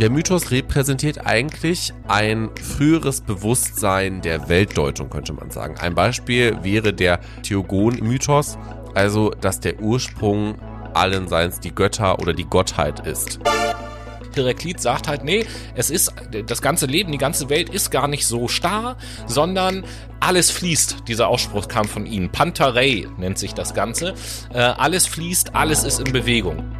Der Mythos repräsentiert eigentlich ein früheres Bewusstsein der Weltdeutung, könnte man sagen. Ein Beispiel wäre der Theogon-Mythos, also dass der Ursprung allen Seins die Götter oder die Gottheit ist. Heraklit sagt halt, nee, es ist, das ganze Leben, die ganze Welt ist gar nicht so starr, sondern alles fließt. Dieser Ausspruch kam von ihnen. Pantarei nennt sich das Ganze. Äh, alles fließt, alles ist in Bewegung.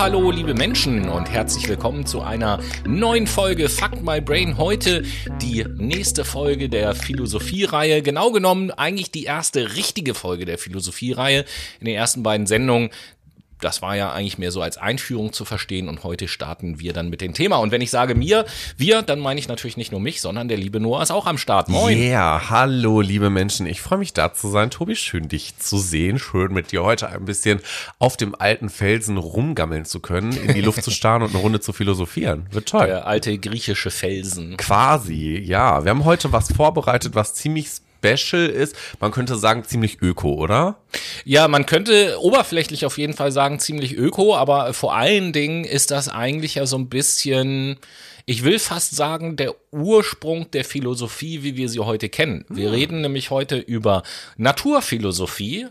Hallo, liebe Menschen und herzlich willkommen zu einer neuen Folge Fuck My Brain. Heute die nächste Folge der Philosophie-Reihe. Genau genommen eigentlich die erste richtige Folge der Philosophie-Reihe. In den ersten beiden Sendungen das war ja eigentlich mehr so als Einführung zu verstehen und heute starten wir dann mit dem Thema. Und wenn ich sage mir, wir, dann meine ich natürlich nicht nur mich, sondern der liebe Noah ist auch am Start. Moin. Ja, yeah, hallo liebe Menschen. Ich freue mich da zu sein. Tobi, schön dich zu sehen. Schön mit dir heute ein bisschen auf dem alten Felsen rumgammeln zu können, in die Luft zu starren und eine Runde zu philosophieren. Wird toll. Der alte griechische Felsen. Quasi, ja. Wir haben heute was vorbereitet, was ziemlich Special ist. Man könnte sagen, ziemlich öko, oder? Ja, man könnte oberflächlich auf jeden Fall sagen, ziemlich öko, aber vor allen Dingen ist das eigentlich ja so ein bisschen, ich will fast sagen, der Ursprung der Philosophie, wie wir sie heute kennen. Wir hm. reden nämlich heute über Naturphilosophie.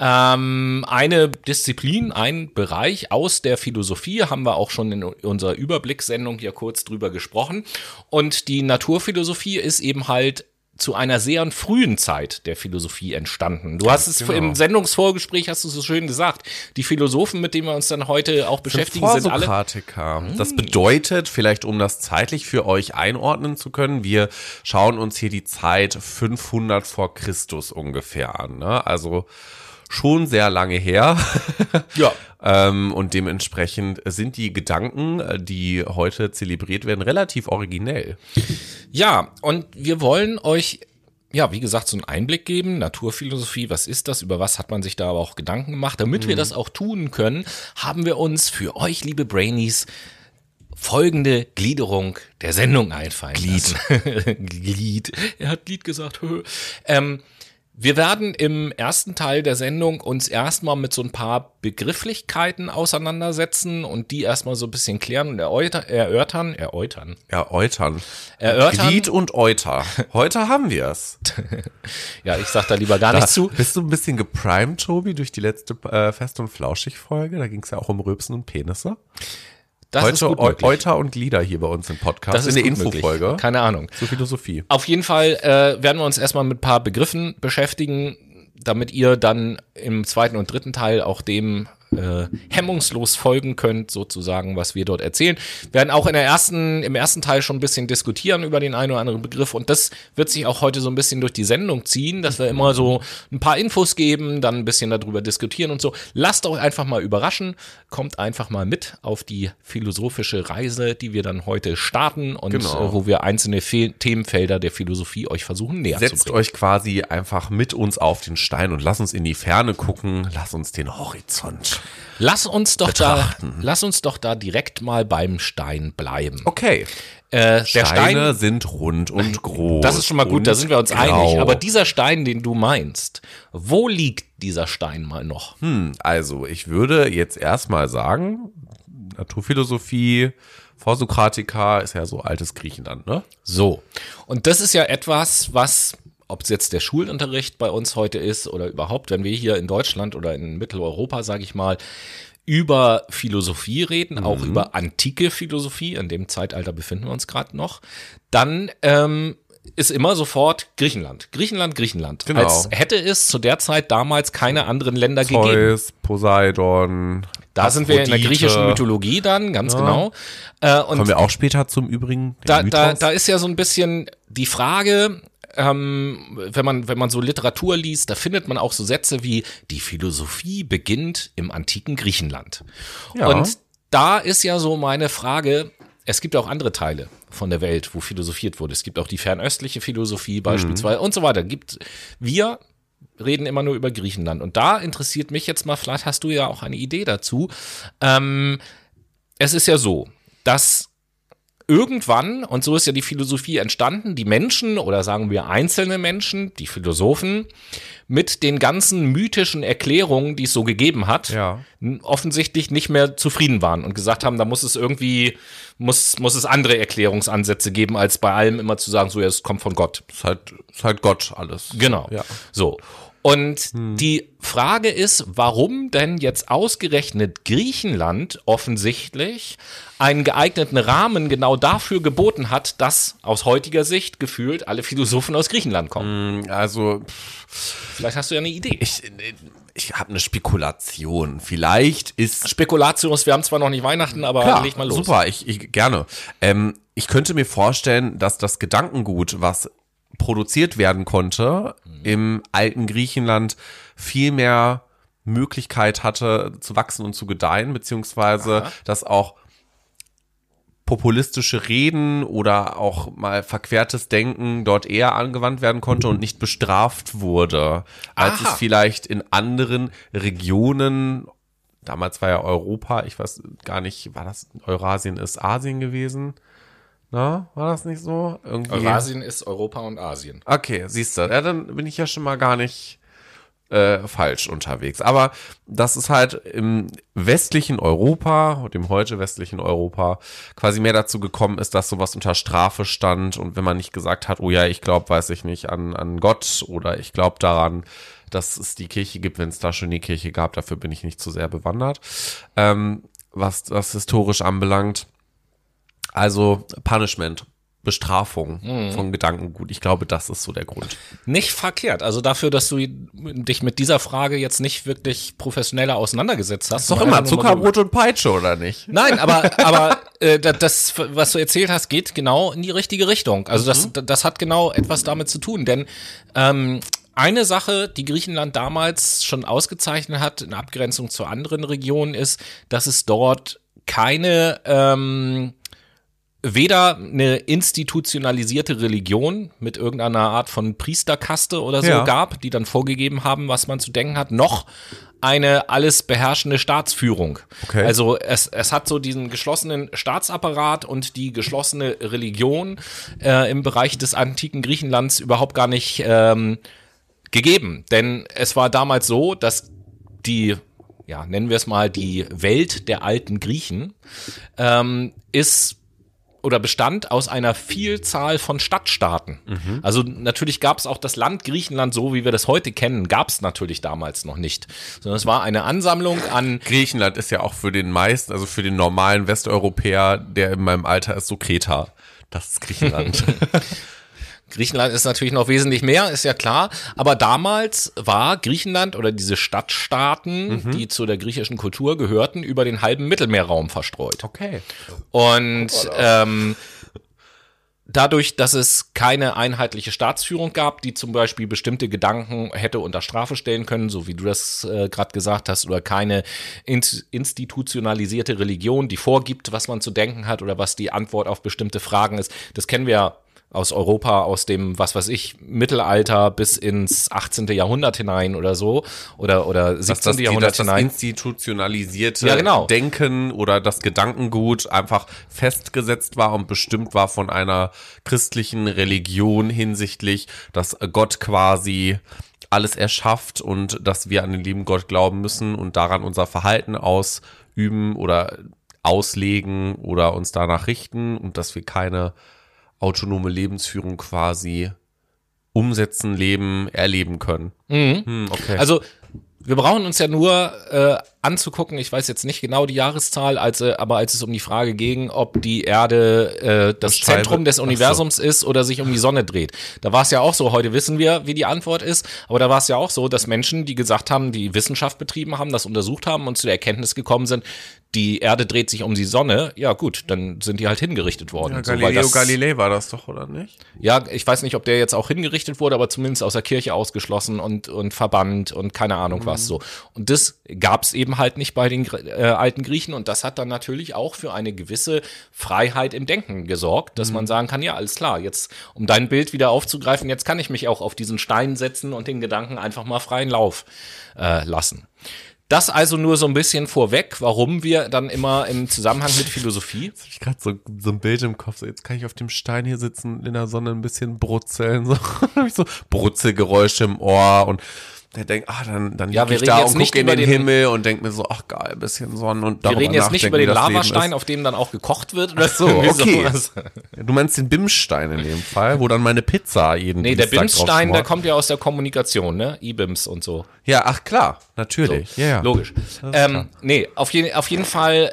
Ähm, eine Disziplin, ein Bereich aus der Philosophie, haben wir auch schon in unserer Überblickssendung hier kurz drüber gesprochen. Und die Naturphilosophie ist eben halt zu einer sehr frühen Zeit der Philosophie entstanden. Du hast es genau. im Sendungsvorgespräch hast du so schön gesagt. Die Philosophen, mit denen wir uns dann heute auch beschäftigen, sind, sind alle Das bedeutet, vielleicht um das zeitlich für euch einordnen zu können, wir schauen uns hier die Zeit 500 vor Christus ungefähr an. Ne? Also schon sehr lange her. ja. ähm, und dementsprechend sind die Gedanken, äh, die heute zelebriert werden, relativ originell. Ja, und wir wollen euch ja, wie gesagt, so einen Einblick geben. Naturphilosophie, was ist das? Über was hat man sich da aber auch Gedanken gemacht? Damit mhm. wir das auch tun können, haben wir uns für euch, liebe Brainies, folgende Gliederung der Sendung einfallen Glied. lassen. Glied. Er hat Glied gesagt. ähm, wir werden im ersten Teil der Sendung uns erstmal mit so ein paar Begrifflichkeiten auseinandersetzen und die erstmal so ein bisschen klären und erläutern, erörtern, erläutern. Erläutern. Erörtern. Glied und Euter. Heute haben wir es. ja, ich sag da lieber gar da, nichts zu. Bist du ein bisschen geprimed, Tobi, durch die letzte äh, Fest- und Flauschig-Folge? Da ging es ja auch um Röpsen und Penisse. Das Heute Euter und Glieder hier bei uns im Podcast. Das ist eine Infofolge. Keine Ahnung. Zur Philosophie. Auf jeden Fall äh, werden wir uns erstmal mit ein paar Begriffen beschäftigen, damit ihr dann im zweiten und dritten Teil auch dem äh, hemmungslos folgen könnt, sozusagen, was wir dort erzählen. Wir werden auch in der ersten, im ersten Teil schon ein bisschen diskutieren über den einen oder anderen Begriff und das wird sich auch heute so ein bisschen durch die Sendung ziehen, dass wir immer so ein paar Infos geben, dann ein bisschen darüber diskutieren und so. Lasst euch einfach mal überraschen, kommt einfach mal mit auf die philosophische Reise, die wir dann heute starten und genau. äh, wo wir einzelne Fe Themenfelder der Philosophie euch versuchen näher Setzt zu bringen. Setzt euch quasi einfach mit uns auf den Stein und lasst uns in die Ferne gucken, lasst uns den Horizont Lass uns doch betrachten. da, lass uns doch da direkt mal beim Stein bleiben. Okay. Äh, Steine Stein, sind rund und groß. Das ist schon mal gut, da sind wir uns grau. einig. Aber dieser Stein, den du meinst, wo liegt dieser Stein mal noch? Hm, also ich würde jetzt erstmal sagen, Naturphilosophie, Vorsokratiker ist ja so altes Griechenland, ne? So. Und das ist ja etwas, was ob es jetzt der Schulunterricht bei uns heute ist oder überhaupt, wenn wir hier in Deutschland oder in Mitteleuropa, sage ich mal, über Philosophie reden, mhm. auch über antike Philosophie, in dem Zeitalter befinden wir uns gerade noch, dann ähm, ist immer sofort Griechenland. Griechenland, Griechenland. Genau. Als hätte es zu der Zeit damals keine anderen Länder Zeus, gegeben. Poseidon. Da Aphrodite. sind wir in der griechischen Mythologie dann, ganz ja. genau. Äh, und Kommen wir auch später zum Übrigen. Da, da, da ist ja so ein bisschen die Frage, ähm, wenn man, wenn man so Literatur liest, da findet man auch so Sätze wie, die Philosophie beginnt im antiken Griechenland. Ja. Und da ist ja so meine Frage, es gibt auch andere Teile von der Welt, wo philosophiert wurde. Es gibt auch die fernöstliche Philosophie beispielsweise mhm. und so weiter. Gibt wir reden immer nur über Griechenland. Und da interessiert mich jetzt mal, vielleicht hast du ja auch eine Idee dazu. Ähm, es ist ja so, dass irgendwann, und so ist ja die Philosophie entstanden, die Menschen oder sagen wir einzelne Menschen, die Philosophen, mit den ganzen mythischen Erklärungen, die es so gegeben hat, Ja. offensichtlich nicht mehr zufrieden waren und gesagt haben, da muss es irgendwie, muss, muss es andere Erklärungsansätze geben, als bei allem immer zu sagen, so, ja, es kommt von Gott. Ist halt, ist halt Gott alles. Genau. Ja. So. Und die Frage ist, warum denn jetzt ausgerechnet Griechenland offensichtlich einen geeigneten Rahmen genau dafür geboten hat, dass aus heutiger Sicht gefühlt alle Philosophen aus Griechenland kommen. Also, Vielleicht hast du ja eine Idee. ich, ich habe eine Spekulation. Vielleicht ist Spekulatius, wir haben zwar noch nicht Weihnachten, aber Klar, leg mal los. super, ich, ich gerne. Ähm, ich könnte mir vorstellen, dass das Gedankengut, was produziert werden konnte im alten Griechenland, viel mehr Möglichkeit hatte zu wachsen und zu gedeihen, beziehungsweise dass auch populistische Reden oder auch mal verquertes Denken dort eher angewandt werden konnte und nicht bestraft wurde, als Aha. es vielleicht in anderen Regionen damals war ja Europa, ich weiß gar nicht, war das Eurasien ist Asien gewesen? Na, war das nicht so? Irgendwie. Eurasien ist Europa und Asien. Okay, siehst du, ja, dann bin ich ja schon mal gar nicht äh, falsch unterwegs. Aber das ist halt im westlichen Europa, dem heute westlichen Europa, quasi mehr dazu gekommen ist, dass sowas unter Strafe stand und wenn man nicht gesagt hat, oh ja, ich glaube, weiß ich nicht, an, an Gott oder ich glaube daran, dass es die Kirche gibt, wenn es da schon die Kirche gab, dafür bin ich nicht zu sehr bewandert, ähm, was das historisch anbelangt. Also Punishment, Bestrafung von Gedankengut. Ich glaube, das ist so der Grund. Nicht verkehrt. Also dafür, dass du dich mit dieser Frage jetzt nicht wirklich professioneller auseinandergesetzt hast. Ist doch immer so- Zuckerbrot und Peitsche, oder nicht? Nein, aber, aber äh, da- das, was du erzählt hast, geht genau in die richtige Richtung. Also das, das hat genau etwas damit zu tun. Denn ähm, eine Sache, die Griechenland damals schon ausgezeichnet hat, in Abgrenzung zu anderen Regionen, ist, dass es dort keine ähm, weder eine institutionalisierte Religion mit irgendeiner Art von Priesterkaste oder so Ja. gab, die dann vorgegeben haben, was man zu denken hat, noch eine alles beherrschende Staatsführung. Okay. Also es, es hat so diesen geschlossenen Staatsapparat und die geschlossene Religion äh, im Bereich des antiken Griechenlands überhaupt gar nicht ähm, gegeben. Denn es war damals so, dass die, ja, nennen wir es mal, die Welt der alten Griechen ähm, ist oder bestand aus einer Vielzahl von Stadtstaaten. Also natürlich gab es auch das Land Griechenland, so wie wir das heute kennen, gab es natürlich damals noch nicht. Sondern es war eine Ansammlung an Griechenland ist ja auch für den meisten, also für den normalen Westeuropäer, der in meinem Alter ist, so Kreta. Das ist Griechenland. Griechenland ist natürlich noch wesentlich mehr, ist ja klar. Aber damals war Griechenland oder diese Stadtstaaten, die zu der griechischen Kultur gehörten, über den halben Mittelmeerraum verstreut. okay. Und ähm, dadurch, dass es keine einheitliche Staatsführung gab, die zum Beispiel bestimmte Gedanken hätte unter Strafe stellen können, so wie du das äh, gerade gesagt hast, oder keine ins- institutionalisierte Religion, die vorgibt, was man zu denken hat oder was die Antwort auf bestimmte Fragen ist, das kennen wir ja aus Europa, aus dem, was weiß ich, Mittelalter bis ins 18. Jahrhundert hinein oder so, oder, oder 17. Dass das, die, Jahrhundert das hinein. institutionalisierte Ja, genau. Denken oder das Gedankengut einfach festgesetzt war und bestimmt war von einer christlichen Religion hinsichtlich, dass Gott quasi alles erschafft und dass wir an den lieben Gott glauben müssen und daran unser Verhalten ausüben oder auslegen oder uns danach richten und dass wir keine autonome Lebensführung quasi umsetzen, leben, erleben können. Hm, okay. Also wir brauchen uns ja nur äh, anzugucken, ich weiß jetzt nicht genau die Jahreszahl, als, äh, aber als es um die Frage ging, ob die Erde äh, das Scheibe- Zentrum des Ach so. Universums ist oder sich um die Sonne dreht. Da war es ja auch so, heute wissen wir, wie die Antwort ist, aber da war es ja auch so, dass Menschen, die gesagt haben, die Wissenschaft betrieben haben, das untersucht haben und zu der Erkenntnis gekommen sind, die Erde dreht sich um die Sonne, ja gut, dann sind die halt hingerichtet worden. Ja, So, Galileo das- Galilei war das doch, oder nicht? ja, ich weiß nicht, ob der jetzt auch hingerichtet wurde, aber zumindest aus der Kirche ausgeschlossen und, und verbannt und keine Ahnung was so. Und das gab's eben halt nicht bei den äh, alten Griechen und das hat dann natürlich auch für eine gewisse Freiheit im Denken gesorgt, dass man sagen kann, ja, alles klar, jetzt, um dein Bild wieder aufzugreifen, jetzt kann ich mich auch auf diesen Stein setzen und den Gedanken einfach mal freien Lauf äh, lassen. Das also nur so ein bisschen vorweg, warum wir dann immer im Zusammenhang mit Philosophie. Jetzt habe ich gerade so, so ein Bild im Kopf. So, jetzt kann ich auf dem Stein hier sitzen, in der Sonne ein bisschen brutzeln. So so Brutzelgeräusche im Ohr und der denkt, ah, dann, dann Ja, ich da und nicht guck in über den, den- Himmel und denk mir so, ach geil, bisschen Sonnen und Wir reden jetzt nicht über den Lavastein, auf dem dann auch gekocht wird. Oder So, okay. sowas. Du meinst den Bimsstein in dem Fall, wo dann meine Pizza jeden Nee, der Bimsstein, der kommt ja aus der Kommunikation, ne? E-Bims und so. Ja, ach klar, natürlich. ja, ja. Logisch. Ähm, nee, auf, je, auf jeden Fall,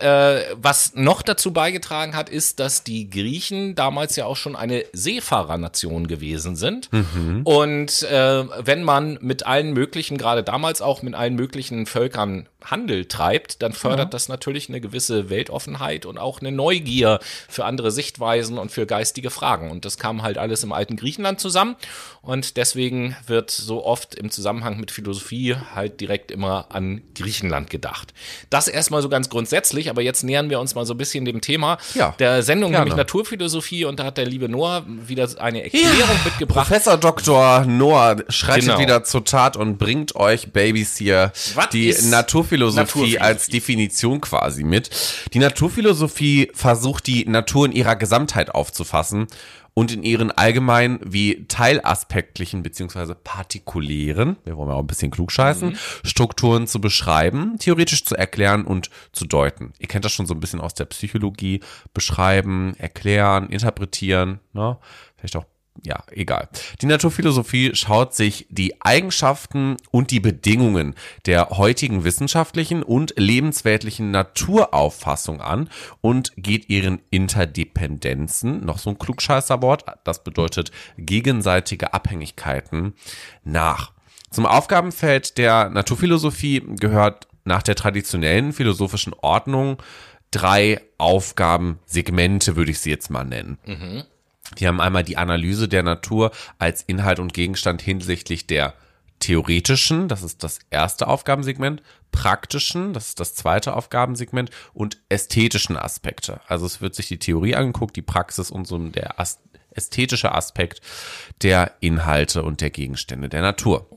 äh, was noch dazu beigetragen hat, ist, dass die Griechen damals ja auch schon eine Seefahrernation gewesen sind. Mhm. Und äh, wenn man mit allen möglichen, gerade damals auch mit allen möglichen Völkern Handel treibt, dann fördert das natürlich eine gewisse Weltoffenheit und auch eine Neugier für andere Sichtweisen und für geistige Fragen. Und das kam halt alles im alten Griechenland zusammen. Und deswegen wird so oft im Zusammenhang mit Philosophie halt direkt immer an Griechenland gedacht. Das erstmal so ganz grundsätzlich, aber jetzt nähern wir uns mal so ein bisschen dem Thema Ja, der Sendung, gerne. nämlich Naturphilosophie. Und da hat der liebe Noah wieder eine Erklärung mitgebracht. Professor Dr. Noah schreitet Genau. wieder zur Tat und bringt euch Babys hier Was die ist Naturphilosophie, Naturphilosophie? als Definition quasi mit. Die Naturphilosophie versucht die Natur in ihrer Gesamtheit aufzufassen und in ihren allgemeinen wie teilaspektlichen beziehungsweise partikulären, wir wollen ja auch ein bisschen klugscheißen, Mhm. Strukturen zu beschreiben, theoretisch zu erklären und zu deuten. Ihr kennt das schon so ein bisschen aus der Psychologie, beschreiben, erklären, interpretieren, ne? Vielleicht auch ja, egal. Die Naturphilosophie schaut sich die Eigenschaften und die Bedingungen der heutigen wissenschaftlichen und lebensweltlichen Naturauffassung an und geht ihren Interdependenzen, noch so ein Klugscheißerwort, das bedeutet gegenseitige Abhängigkeiten, nach. Zum Aufgabenfeld der Naturphilosophie gehört nach der traditionellen philosophischen Ordnung drei Aufgabensegmente, würde ich sie jetzt mal nennen. Wir haben einmal die Analyse der Natur als Inhalt und Gegenstand hinsichtlich der theoretischen, das ist das erste Aufgabensegment, praktischen, das ist das zweite Aufgabensegment und ästhetischen Aspekte. Also es wird sich die Theorie angeguckt, die Praxis und so der ästhetische Aspekt der Inhalte und der Gegenstände der Natur.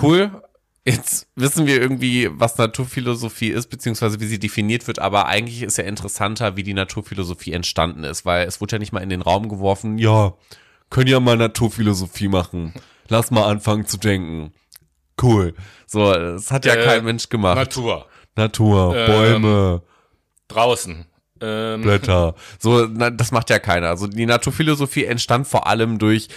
Cool. Jetzt wissen wir irgendwie, was Naturphilosophie ist, beziehungsweise wie sie definiert wird, aber eigentlich ist ja interessanter, wie die Naturphilosophie entstanden ist, weil es wurde ja nicht mal in den Raum geworfen, ja, können ja mal Naturphilosophie machen. Lass mal anfangen zu denken. Cool. So, das hat ja Äh, kein Mensch gemacht. Natur. Natur, Ähm, Bäume, Draußen. Ähm, Blätter. So, na, das macht ja keiner. Also die Naturphilosophie entstand vor allem durch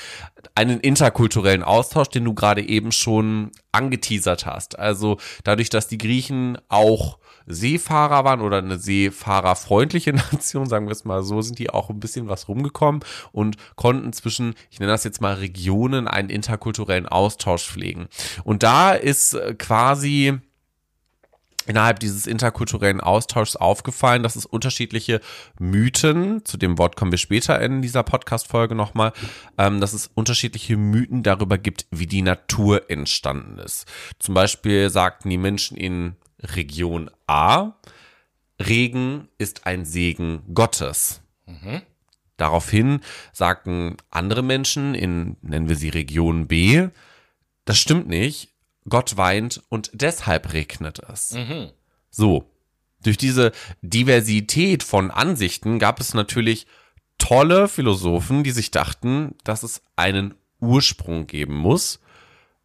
einen interkulturellen Austausch, den du gerade eben schon angeteasert hast. Also dadurch, dass die Griechen auch Seefahrer waren oder eine seefahrerfreundliche Nation, sagen wir es mal so, sind die auch ein bisschen was rumgekommen und konnten zwischen, ich nenne das jetzt mal Regionen, einen interkulturellen Austausch pflegen. Und da ist äh, quasi innerhalb dieses interkulturellen Austauschs aufgefallen, dass es unterschiedliche Mythen, zu dem Wort kommen wir später in dieser Podcast-Folge nochmal, ähm, dass es unterschiedliche Mythen darüber gibt, wie die Natur entstanden ist. Zum Beispiel sagten die Menschen in Region A, Regen ist ein Segen Gottes. Daraufhin sagten andere Menschen in, nennen wir sie Region B, das stimmt nicht, Gott weint und deshalb regnet es. So, durch diese Diversität von Ansichten gab es natürlich tolle Philosophen, die sich dachten, dass es einen Ursprung geben muss,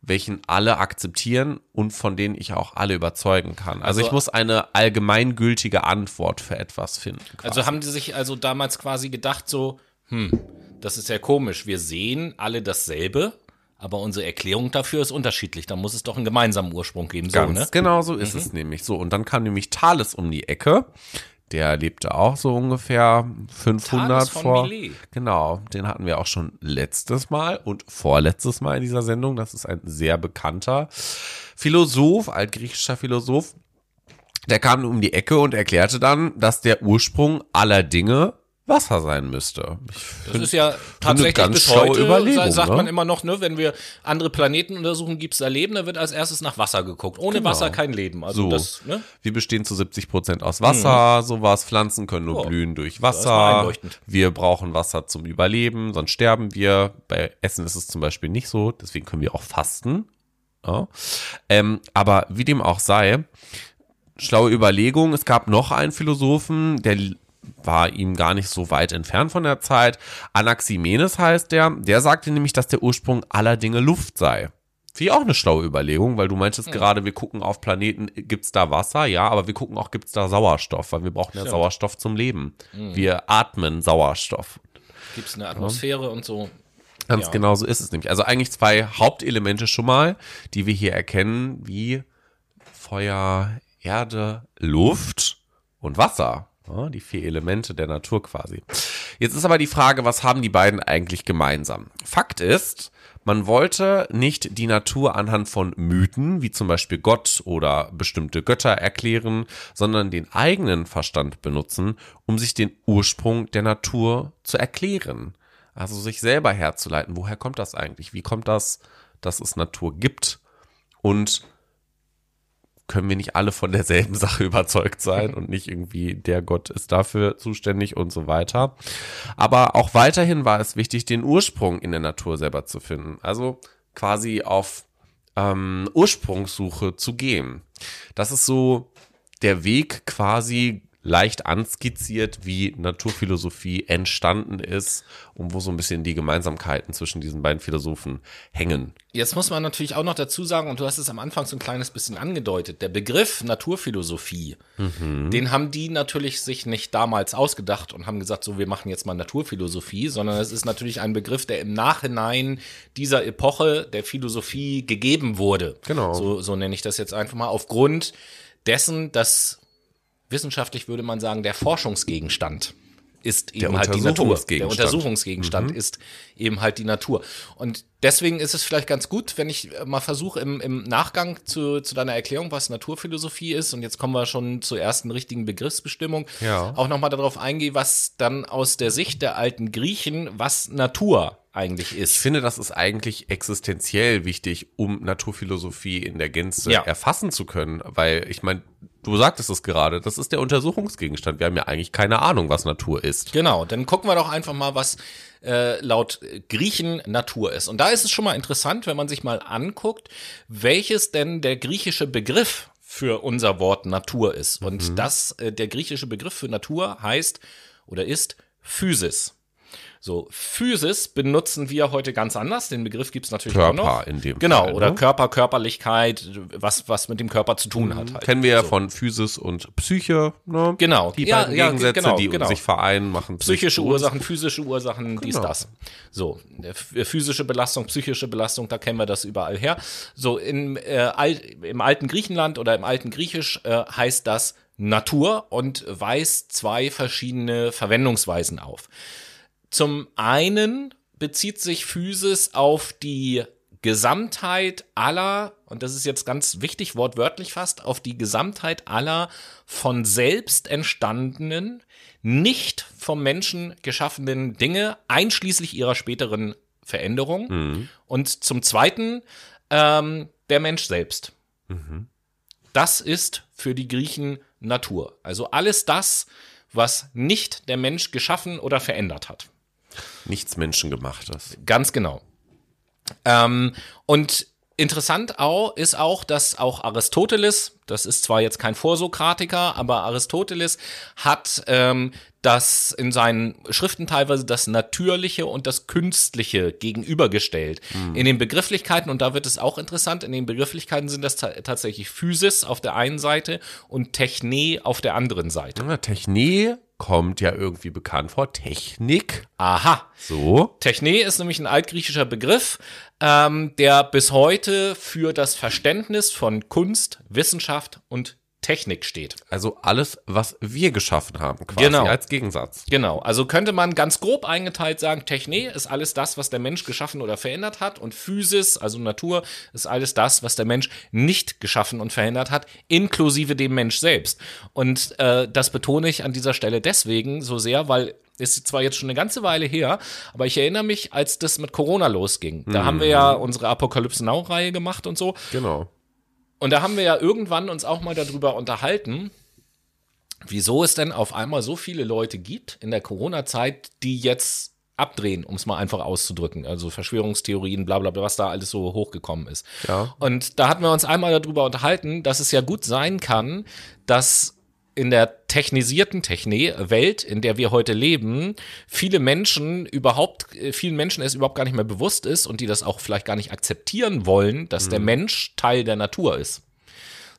welchen alle akzeptieren und von denen ich auch alle überzeugen kann. Also, Also- ich muss eine allgemeingültige Antwort für etwas finden. Also haben die sich also damals quasi gedacht so, hm, das ist ja komisch, wir sehen alle dasselbe, aber unsere Erklärung dafür ist unterschiedlich. Da muss es doch einen gemeinsamen Ursprung geben, so, Ganz ne? genau so ist es nämlich. So, und dann kam nämlich Thales um die Ecke. Der lebte auch so ungefähr 500 Thales von vor. Milet. Genau, den hatten wir auch schon letztes Mal und vorletztes Mal in dieser Sendung. Das ist ein sehr bekannter Philosoph, altgriechischer Philosoph. Der kam um die Ecke und erklärte dann, dass der Ursprung aller Dinge Wasser sein müsste. Ich Das ist ja tatsächlich bis schlaue heute, sagt ne? man immer noch, ne, wenn wir andere Planeten untersuchen, gibt's da Leben, da wird als erstes nach Wasser geguckt. Ohne Genau. Wasser kein Leben. Also So. das, ne? Wir bestehen zu 70 Prozent aus Wasser, sowas. Pflanzen können nur Mhm. Ja. blühen durch Wasser. Wir brauchen Wasser zum Überleben, sonst sterben wir. Bei Essen ist es zum Beispiel nicht so, deswegen können wir auch fasten. Ja. Ähm, aber wie dem auch sei, schlaue Überlegung, es gab noch einen Philosophen, der war ihm gar nicht so weit entfernt von der Zeit. Anaximenes heißt der. Der sagte nämlich, dass der Ursprung aller Dinge Luft sei. Wie auch eine schlaue Überlegung, weil du meintest mhm. gerade, wir gucken auf Planeten, gibt's da Wasser? Ja, aber wir gucken auch, gibt's da Sauerstoff? Weil wir brauchen ja, ja. Sauerstoff zum Leben. Mhm. Wir atmen Sauerstoff. Gibt's eine Atmosphäre ja. und so. Ganz ja. genau so ist es nämlich. Also eigentlich zwei Hauptelemente schon mal, die wir hier erkennen, wie Feuer, Erde, Luft und Wasser. Ja, die vier Elemente der Natur quasi. Jetzt ist aber die Frage, was haben die beiden eigentlich gemeinsam? Fakt ist, man wollte nicht die Natur anhand von Mythen, wie zum Beispiel Gott oder bestimmte Götter erklären, sondern den eigenen Verstand benutzen, um sich den Ursprung der Natur zu erklären. Also sich selber herzuleiten. Woher kommt das eigentlich? Wie kommt das, dass es Natur gibt? Und können wir nicht alle von derselben Sache überzeugt sein und nicht irgendwie der Gott ist dafür zuständig und so weiter. Aber auch weiterhin war es wichtig, den Ursprung in der Natur selber zu finden. Also quasi auf ähm, Ursprungssuche zu gehen. Das ist so der Weg quasi leicht anskizziert, wie Naturphilosophie entstanden ist und wo so ein bisschen die Gemeinsamkeiten zwischen diesen beiden Philosophen hängen. Jetzt muss man natürlich auch noch dazu sagen, und du hast es am Anfang so ein kleines bisschen angedeutet, der Begriff Naturphilosophie, mhm. den haben die natürlich sich nicht damals ausgedacht und haben gesagt, so wir machen jetzt mal Naturphilosophie, sondern es ist natürlich ein Begriff, der im Nachhinein dieser Epoche der Philosophie gegeben wurde. Genau. So, so nenne ich das jetzt einfach mal aufgrund dessen, dass wissenschaftlich würde man sagen, der Forschungsgegenstand ist eben halt die Natur. Der Untersuchungsgegenstand mhm. ist eben halt die Natur. Und deswegen ist es vielleicht ganz gut, wenn ich mal versuche, im, im Nachgang zu, zu deiner Erklärung, was Naturphilosophie ist, und jetzt kommen wir schon zur ersten richtigen Begriffsbestimmung, ja. auch nochmal darauf eingehe, was dann aus der Sicht der alten Griechen, was Natur eigentlich ist. Ich finde, das ist eigentlich existenziell wichtig, um Naturphilosophie in der Gänze ja. erfassen zu können, weil ich meine, du sagtest es gerade, das ist der Untersuchungsgegenstand. Wir haben ja eigentlich keine Ahnung, was Natur ist. Genau, dann gucken wir doch einfach mal, was äh, laut Griechen Natur ist. Und da ist es schon mal interessant, wenn man sich mal anguckt, welches denn der griechische Begriff für unser Wort Natur ist. Und mhm. das, äh, der griechische Begriff für Natur heißt oder ist Physis. So, Physis benutzen wir heute ganz anders. Den Begriff gibt es natürlich Körper auch noch. in dem Genau, Fall, oder ne? Körper, Körperlichkeit, was, was mit dem Körper zu tun mhm. hat. Halt. Kennen wir ja so. von Physis und Psyche, ne? Genau. Die ja, beiden ja, Gegensätze, genau, die genau. sich vereinen, machen Psychische Ursachen, physische Ursachen, genau. dies, das. So, physische Belastung, psychische Belastung, da kennen wir das überall her. So, in, äh, Al im alten Griechenland oder im alten Griechisch äh, heißt das Natur und weist zwei verschiedene Verwendungsweisen auf. Zum einen bezieht sich Physis auf die Gesamtheit aller, und das ist jetzt ganz wichtig, wortwörtlich fast, auf die Gesamtheit aller von selbst entstandenen, nicht vom Menschen geschaffenen Dinge, einschließlich ihrer späteren Veränderung. Mhm. Und zum Zweiten ähm, der Mensch selbst. Mhm. Das ist für die Griechen Natur. Also alles das, was nicht der Mensch geschaffen oder verändert hat. Nichts Menschengemachtes. Ganz genau. Ähm, und interessant auch ist auch, dass auch Aristoteles, das ist zwar jetzt kein Vorsokratiker, aber Aristoteles hat ähm, das in seinen Schriften teilweise das Natürliche und das Künstliche gegenübergestellt. Mhm. In den Begrifflichkeiten, und da wird es auch interessant, in den Begrifflichkeiten sind das tatsächlich Physis auf der einen Seite und Techne auf der anderen Seite. Ja, Techne kommt ja irgendwie bekannt vor. Technik. Aha. So. Techne ist nämlich ein altgriechischer Begriff, ähm, der bis heute für das Verständnis von Kunst, Wissenschaft und Technik steht. Also alles, was wir geschaffen haben, quasi genau. als Gegensatz. Genau. Also könnte man ganz grob eingeteilt sagen, Technik ist alles das, was der Mensch geschaffen oder verändert hat und Physis, also Natur, ist alles das, was der Mensch nicht geschaffen und verändert hat, inklusive dem Mensch selbst. Und äh, das betone ich an dieser Stelle deswegen so sehr, weil ist zwar jetzt schon eine ganze Weile her, aber ich erinnere mich, als das mit Corona losging. Da mhm. haben wir ja unsere Apokalypse Now-Reihe gemacht und so. Genau. Und da haben wir ja irgendwann uns auch mal darüber unterhalten, wieso es denn auf einmal so viele Leute gibt in der Corona-Zeit, die jetzt abdrehen, um es mal einfach auszudrücken. Also Verschwörungstheorien, bla bla bla, was da alles so hochgekommen ist. Ja. Und da hatten wir uns einmal darüber unterhalten, dass es ja gut sein kann, dass in der technisierten Techne Welt, in der wir heute leben, viele Menschen überhaupt, äh, vielen Menschen es überhaupt gar nicht mehr bewusst ist und die das auch vielleicht gar nicht akzeptieren wollen, dass der Mensch Teil der Natur ist.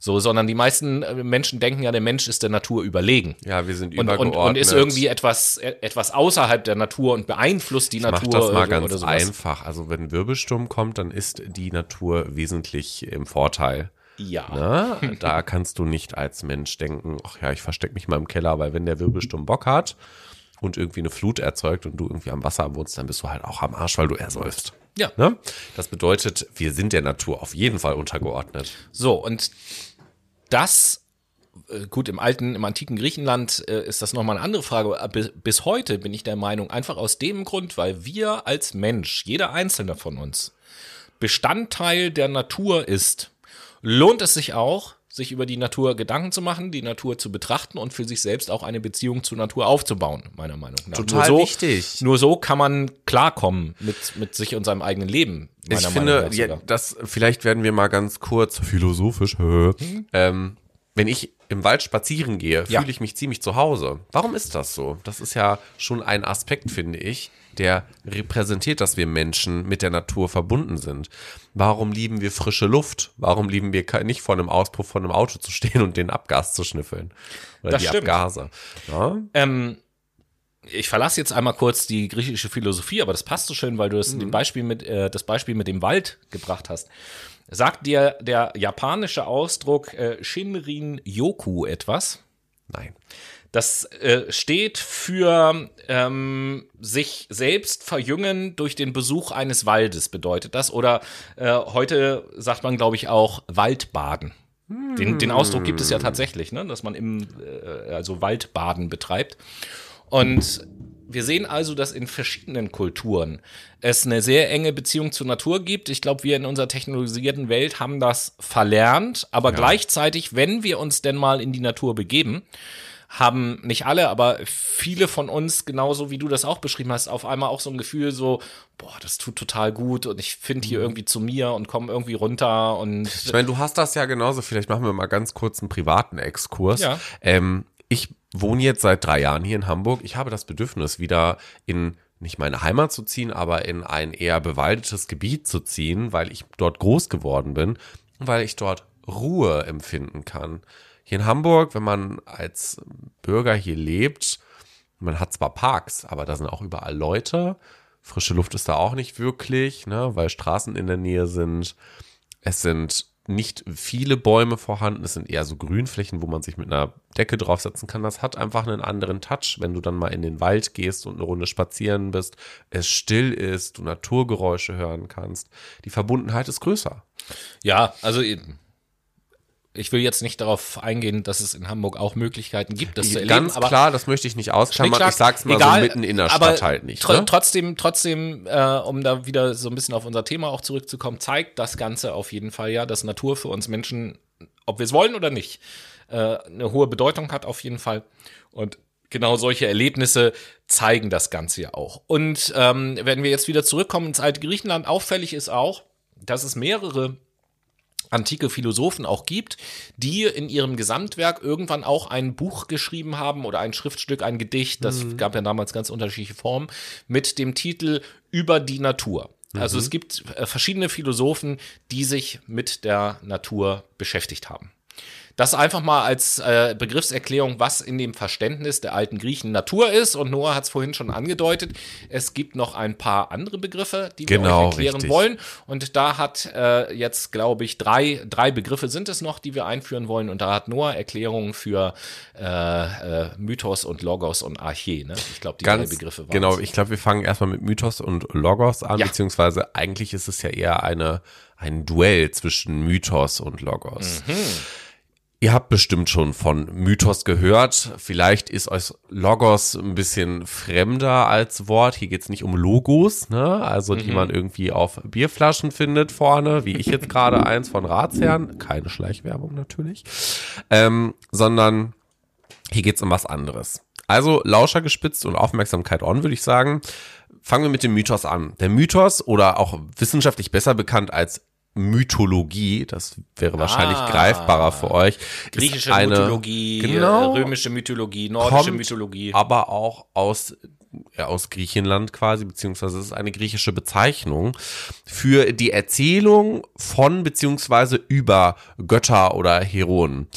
So, sondern die meisten äh, Menschen denken ja, der Mensch ist der Natur überlegen. Ja, wir sind Und, und, übergeordnet. und ist irgendwie etwas, äh, etwas außerhalb der Natur und beeinflusst die Mach Natur das mal ganz einfach. Also wenn ein Wirbelsturm kommt, dann ist die Natur wesentlich im Vorteil. Ja. Na, da kannst du nicht als Mensch denken, ach ja, ich verstecke mich mal im Keller, weil wenn der Wirbelsturm Bock hat und irgendwie eine Flut erzeugt und du irgendwie am Wasser wohnst, dann bist du halt auch am Arsch, weil du ersäufst. Ja. Ne? Das bedeutet, wir sind der Natur auf jeden Fall untergeordnet. So, und das, äh, gut, im alten, im antiken Griechenland äh, ist das nochmal eine andere Frage. Bis, bis heute bin ich der Meinung, einfach aus dem Grund, weil wir als Mensch, jeder einzelne von uns, Bestandteil der Natur ist, lohnt es sich auch, sich über die Natur Gedanken zu machen, die Natur zu betrachten und für sich selbst auch eine Beziehung zur Natur aufzubauen, meiner Meinung nach. Total nur so, wichtig. Nur so kann man klarkommen mit, mit sich und seinem eigenen Leben. Meiner Ich Meinung finde, nach ja, das, vielleicht werden wir mal ganz kurz philosophisch. ähm, wenn ich im Wald spazieren gehe, Ja. fühle ich mich ziemlich zu Hause. Warum ist das so? Das ist ja schon ein Aspekt, finde ich, der repräsentiert, dass wir Menschen mit der Natur verbunden sind. Warum lieben wir frische Luft? Warum lieben wir nicht vor einem Auspuff von einem Auto zu stehen und den Abgas zu schnüffeln? Oder Das die stimmt. Abgase. Ja? Ähm, ich verlasse jetzt einmal kurz die griechische Philosophie, aber das passt so schön, weil du das, Mhm. Beispiel mit, äh, das Beispiel mit dem Wald gebracht hast. Sagt dir der japanische Ausdruck äh, Shinrin Yoku etwas? Nein. Das äh, steht für ähm, sich selbst verjüngen durch den Besuch eines Waldes, bedeutet das. Oder äh, heute sagt man, glaube ich, auch Waldbaden. Den, den Ausdruck gibt es ja tatsächlich, ne? dass man im äh, also Waldbaden betreibt. Und wir sehen also, dass in verschiedenen Kulturen es eine sehr enge Beziehung zur Natur gibt. Ich glaube, wir in unserer technologisierten Welt haben das verlernt, aber gleichzeitig, wenn wir uns denn mal in die Natur begeben, haben nicht alle, aber viele von uns, genauso wie du das auch beschrieben hast, auf einmal auch so ein Gefühl so, boah, das tut total gut und ich finde hier irgendwie zu mir und komme irgendwie runter und Ich meine, du hast das ja genauso. Vielleicht machen wir mal ganz kurz einen privaten Exkurs. Ja. Ähm, ich wohne jetzt seit drei Jahren hier in Hamburg. Ich habe das Bedürfnis, wieder in nicht meine Heimat zu ziehen, aber in ein eher bewaldetes Gebiet zu ziehen, weil ich dort groß geworden bin und weil ich dort Ruhe empfinden kann. Hier in Hamburg, wenn man als Bürger hier lebt, man hat zwar Parks, aber da sind auch überall Leute. Frische Luft ist da auch nicht wirklich, ne, weil Straßen in der Nähe sind. Es sind nicht viele Bäume vorhanden, es sind eher so Grünflächen, wo man sich mit einer Decke draufsetzen kann. Das hat einfach einen anderen Touch, wenn du dann mal in den Wald gehst und eine Runde spazieren bist, es still ist, du Naturgeräusche hören kannst. Die Verbundenheit ist größer. Ja, also. Ich will jetzt nicht darauf eingehen, dass es in Hamburg auch Möglichkeiten gibt, das zu erleben. Ganz klar, das möchte ich nicht ausklammern. Ich sag's mal egal, so mitten in der Stadt halt nicht. tr Ne? Trotzdem, trotzdem, äh, um da wieder so ein bisschen auf unser Thema auch zurückzukommen, zeigt das Ganze auf jeden Fall ja, dass Natur für uns Menschen, ob wir es wollen oder nicht, äh, eine hohe Bedeutung hat auf jeden Fall. Und genau solche Erlebnisse zeigen das Ganze ja auch. Und ähm, wenn wir jetzt wieder zurückkommen ins alte Griechenland, auffällig ist auch, dass es mehrere antike Philosophen auch gibt, die in ihrem Gesamtwerk irgendwann auch ein Buch geschrieben haben oder ein Schriftstück, ein Gedicht, das gab ja damals ganz unterschiedliche Formen, mit dem Titel Über die Natur. Also es gibt äh, verschiedene Philosophen, die sich mit der Natur beschäftigt haben. Das einfach mal als äh, Begriffserklärung, was in dem Verständnis der alten Griechen Natur ist. Und Noah hat es vorhin schon angedeutet. Es gibt noch ein paar andere Begriffe, die wir Genau, euch erklären richtig. wollen. Und da hat äh, jetzt, glaube ich, drei, drei Begriffe sind es noch, die wir einführen wollen. Und da hat Noah Erklärungen für äh, äh, Mythos und Logos und Arche. Ne? Ich glaube, die Ganz drei Begriffe waren Genau, ich glaube, wir fangen erstmal mit Mythos und Logos an, Ja. beziehungsweise eigentlich ist es ja eher eine, ein Duell zwischen Mythos und Logos. Mhm. Ihr habt bestimmt schon von Mythos gehört. Vielleicht ist euch Logos ein bisschen fremder als Wort. Hier geht es nicht um Logos, ne? also die man irgendwie auf Bierflaschen findet vorne, wie ich jetzt gerade eins von Ratsherrn. Keine Schleichwerbung natürlich. Ähm, sondern hier geht's um was anderes. Also Lauscher gespitzt und Aufmerksamkeit on, würde ich sagen. fangen wir mit dem Mythos an. Der Mythos oder auch wissenschaftlich besser bekannt als Mythologie, das wäre wahrscheinlich Ah. greifbarer für euch. Griechische eine, Mythologie, genau, äh, römische Mythologie, nordische Mythologie. aber auch aus ja, aus Griechenland quasi, beziehungsweise es ist eine griechische Bezeichnung für die Erzählung von beziehungsweise über Götter oder Heroen.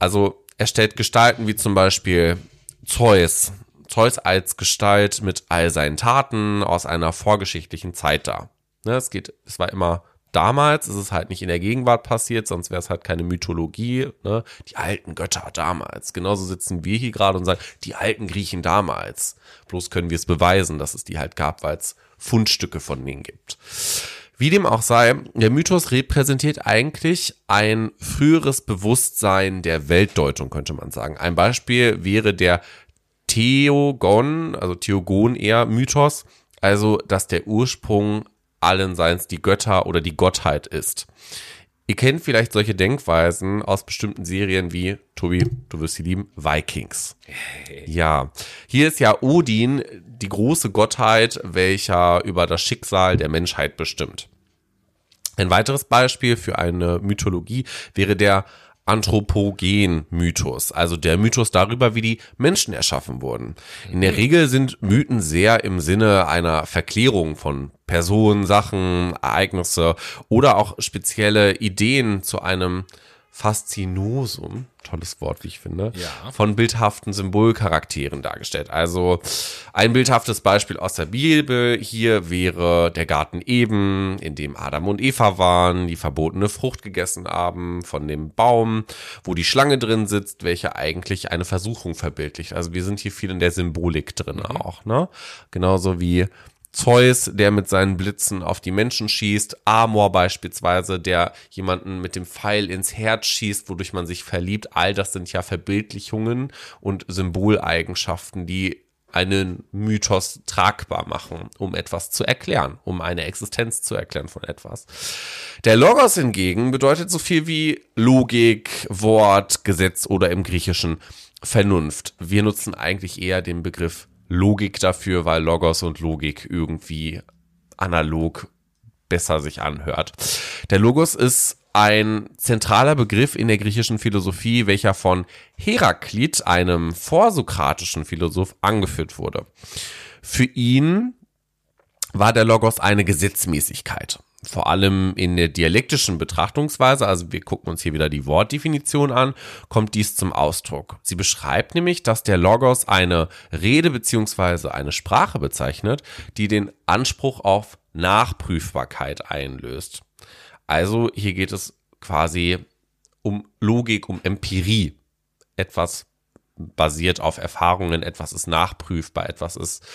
Also er stellt Gestalten wie zum Beispiel Zeus. Zeus als Gestalt mit all seinen Taten aus einer vorgeschichtlichen Zeit dar. Ne, es geht, es war immer damals, es ist halt nicht in der Gegenwart passiert, sonst wäre es halt keine Mythologie. Ne? Die alten Götter damals. Genauso sitzen wir hier gerade und sagen, die alten Griechen damals. Bloß können wir es beweisen, dass es die halt gab, weil es Fundstücke von denen gibt. Wie dem auch sei, der Mythos repräsentiert eigentlich ein früheres Bewusstsein der Weltdeutung, könnte man sagen. Ein Beispiel wäre der Theogon, also Theogon eher Mythos, also dass der Ursprung allen Seins die Götter oder die Gottheit ist. Ihr kennt vielleicht solche Denkweisen aus bestimmten Serien wie, Tobi, du wirst sie lieben, Vikings. Ja, hier ist ja Odin die große Gottheit, welcher über das Schicksal der Menschheit bestimmt. Ein weiteres Beispiel für eine Mythologie wäre der Anthropogen-Mythos, also der Mythos darüber, wie die Menschen erschaffen wurden. In der Regel sind Mythen sehr im Sinne einer Verklärung von Personen, Sachen, Ereignisse oder auch spezielle Ideen zu einem Faszinosum, tolles Wort, wie ich finde, Ja. von bildhaften Symbolcharakteren dargestellt. Also ein bildhaftes Beispiel aus der Bibel hier wäre der Garten Eden, in dem Adam und Eva waren, die verbotene Frucht gegessen haben von dem Baum, wo die Schlange drin sitzt, welche eigentlich eine Versuchung verbildlicht. Also wir sind hier viel in der Symbolik drin auch, ne? Genauso wie Zeus, der mit seinen Blitzen auf die Menschen schießt, Amor beispielsweise, der jemanden mit dem Pfeil ins Herz schießt, wodurch man sich verliebt. All das sind ja Verbildlichungen und Symboleigenschaften, die einen Mythos tragbar machen, um etwas zu erklären, um eine Existenz zu erklären von etwas. Der Logos hingegen bedeutet so viel wie Logik, Wort, Gesetz oder im Griechischen Vernunft. Wir nutzen eigentlich eher den Begriff Logik dafür, weil Logos und Logik irgendwie analog besser sich anhört. Der Logos ist ein zentraler Begriff in der griechischen Philosophie, welcher von Heraklit, einem vorsokratischen Philosoph, angeführt wurde. Für ihn war der Logos eine Gesetzmäßigkeit. Vor allem in der dialektischen Betrachtungsweise, also wir gucken uns hier wieder die Wortdefinition an, kommt dies zum Ausdruck. Sie beschreibt nämlich, dass der Logos eine Rede beziehungsweise eine Sprache bezeichnet, die den Anspruch auf Nachprüfbarkeit einlöst. Also hier geht es quasi um Logik, um Empirie. Etwas basiert auf Erfahrungen, etwas ist nachprüfbar, etwas ist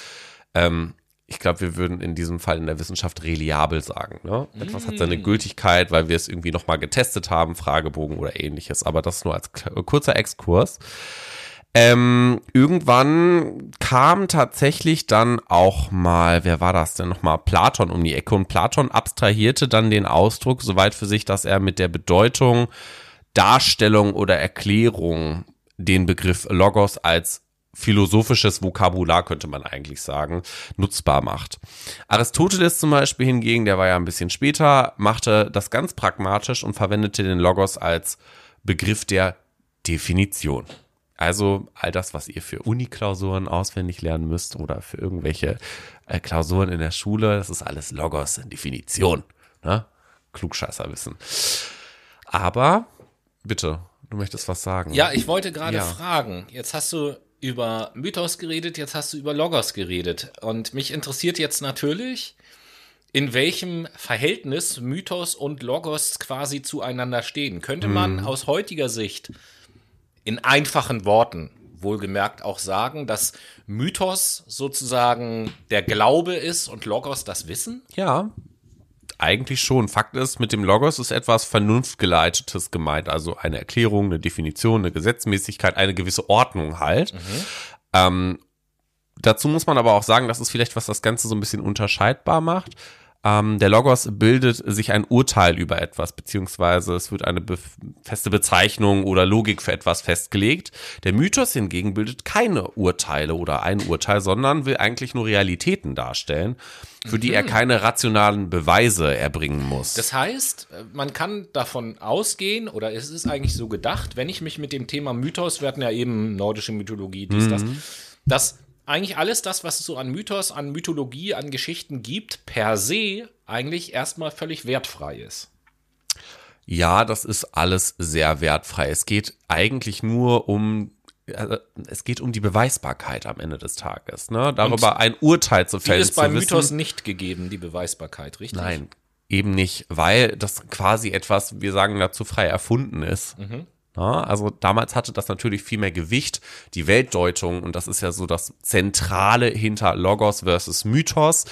ähm, ich glaube, wir würden in diesem Fall in der Wissenschaft reliabel sagen. Ne? Etwas hat seine Gültigkeit, weil wir es irgendwie nochmal getestet haben, Fragebogen oder ähnliches. Aber das nur als k- kurzer Exkurs. Ähm, irgendwann kam tatsächlich dann auch mal, wer war das denn nochmal, Platon um die Ecke. Und Platon abstrahierte dann den Ausdruck soweit für sich, dass er mit der Bedeutung Darstellung oder Erklärung den Begriff Logos als philosophisches Vokabular, könnte man eigentlich sagen, nutzbar macht. Aristoteles zum Beispiel hingegen, der war ja ein bisschen später, machte das ganz pragmatisch und verwendete den Logos als Begriff der Definition. Also all das, was ihr für Uni-Klausuren auswendig lernen müsst oder für irgendwelche äh, Klausuren in der Schule, das ist alles Logos, Definition. Ne? Klugscheißerwissen. Aber, bitte, du möchtest was sagen. Ja, ich wollte gerade Ja. fragen. Jetzt hast du über Mythos geredet, jetzt hast du über Logos geredet. Und mich interessiert jetzt natürlich, in welchem Verhältnis Mythos und Logos quasi zueinander stehen. Könnte man aus heutiger Sicht in einfachen Worten wohlgemerkt auch sagen, dass Mythos sozusagen der Glaube ist und Logos das Wissen? Ja, eigentlich schon. Fakt ist, mit dem Logos ist etwas Vernunftgeleitetes gemeint. Also eine Erklärung, eine Definition, eine Gesetzmäßigkeit, eine gewisse Ordnung halt. Ähm, dazu muss man aber auch sagen, das ist vielleicht, was das Ganze so ein bisschen unterscheidbar macht. Ähm, der Logos bildet sich ein Urteil über etwas, beziehungsweise es wird eine be feste Bezeichnung oder Logik für etwas festgelegt. Der Mythos hingegen bildet keine Urteile oder ein Urteil, sondern will eigentlich nur Realitäten darstellen, für die er keine rationalen Beweise erbringen muss. Das heißt, man kann davon ausgehen, oder es ist eigentlich so gedacht, wenn ich mich mit dem Thema Mythos, wir hatten ja eben nordische Mythologie, dies, das, dass eigentlich alles das, was es so an Mythos, an Mythologie, an Geschichten gibt, per se eigentlich erstmal völlig wertfrei ist. Ja, das ist alles sehr wertfrei. Es geht eigentlich nur um also, es geht um die Beweisbarkeit am Ende des Tages, ne? Darüber ein Urteil zu Die fällen. ist beim zu wissen, Mythos nicht gegeben, die Beweisbarkeit, richtig? Nein, eben nicht, weil das quasi etwas, wir sagen dazu frei erfunden ist. Ja, also damals hatte das natürlich viel mehr Gewicht, die Weltdeutung, und das ist ja so das Zentrale hinter Logos versus Mythos,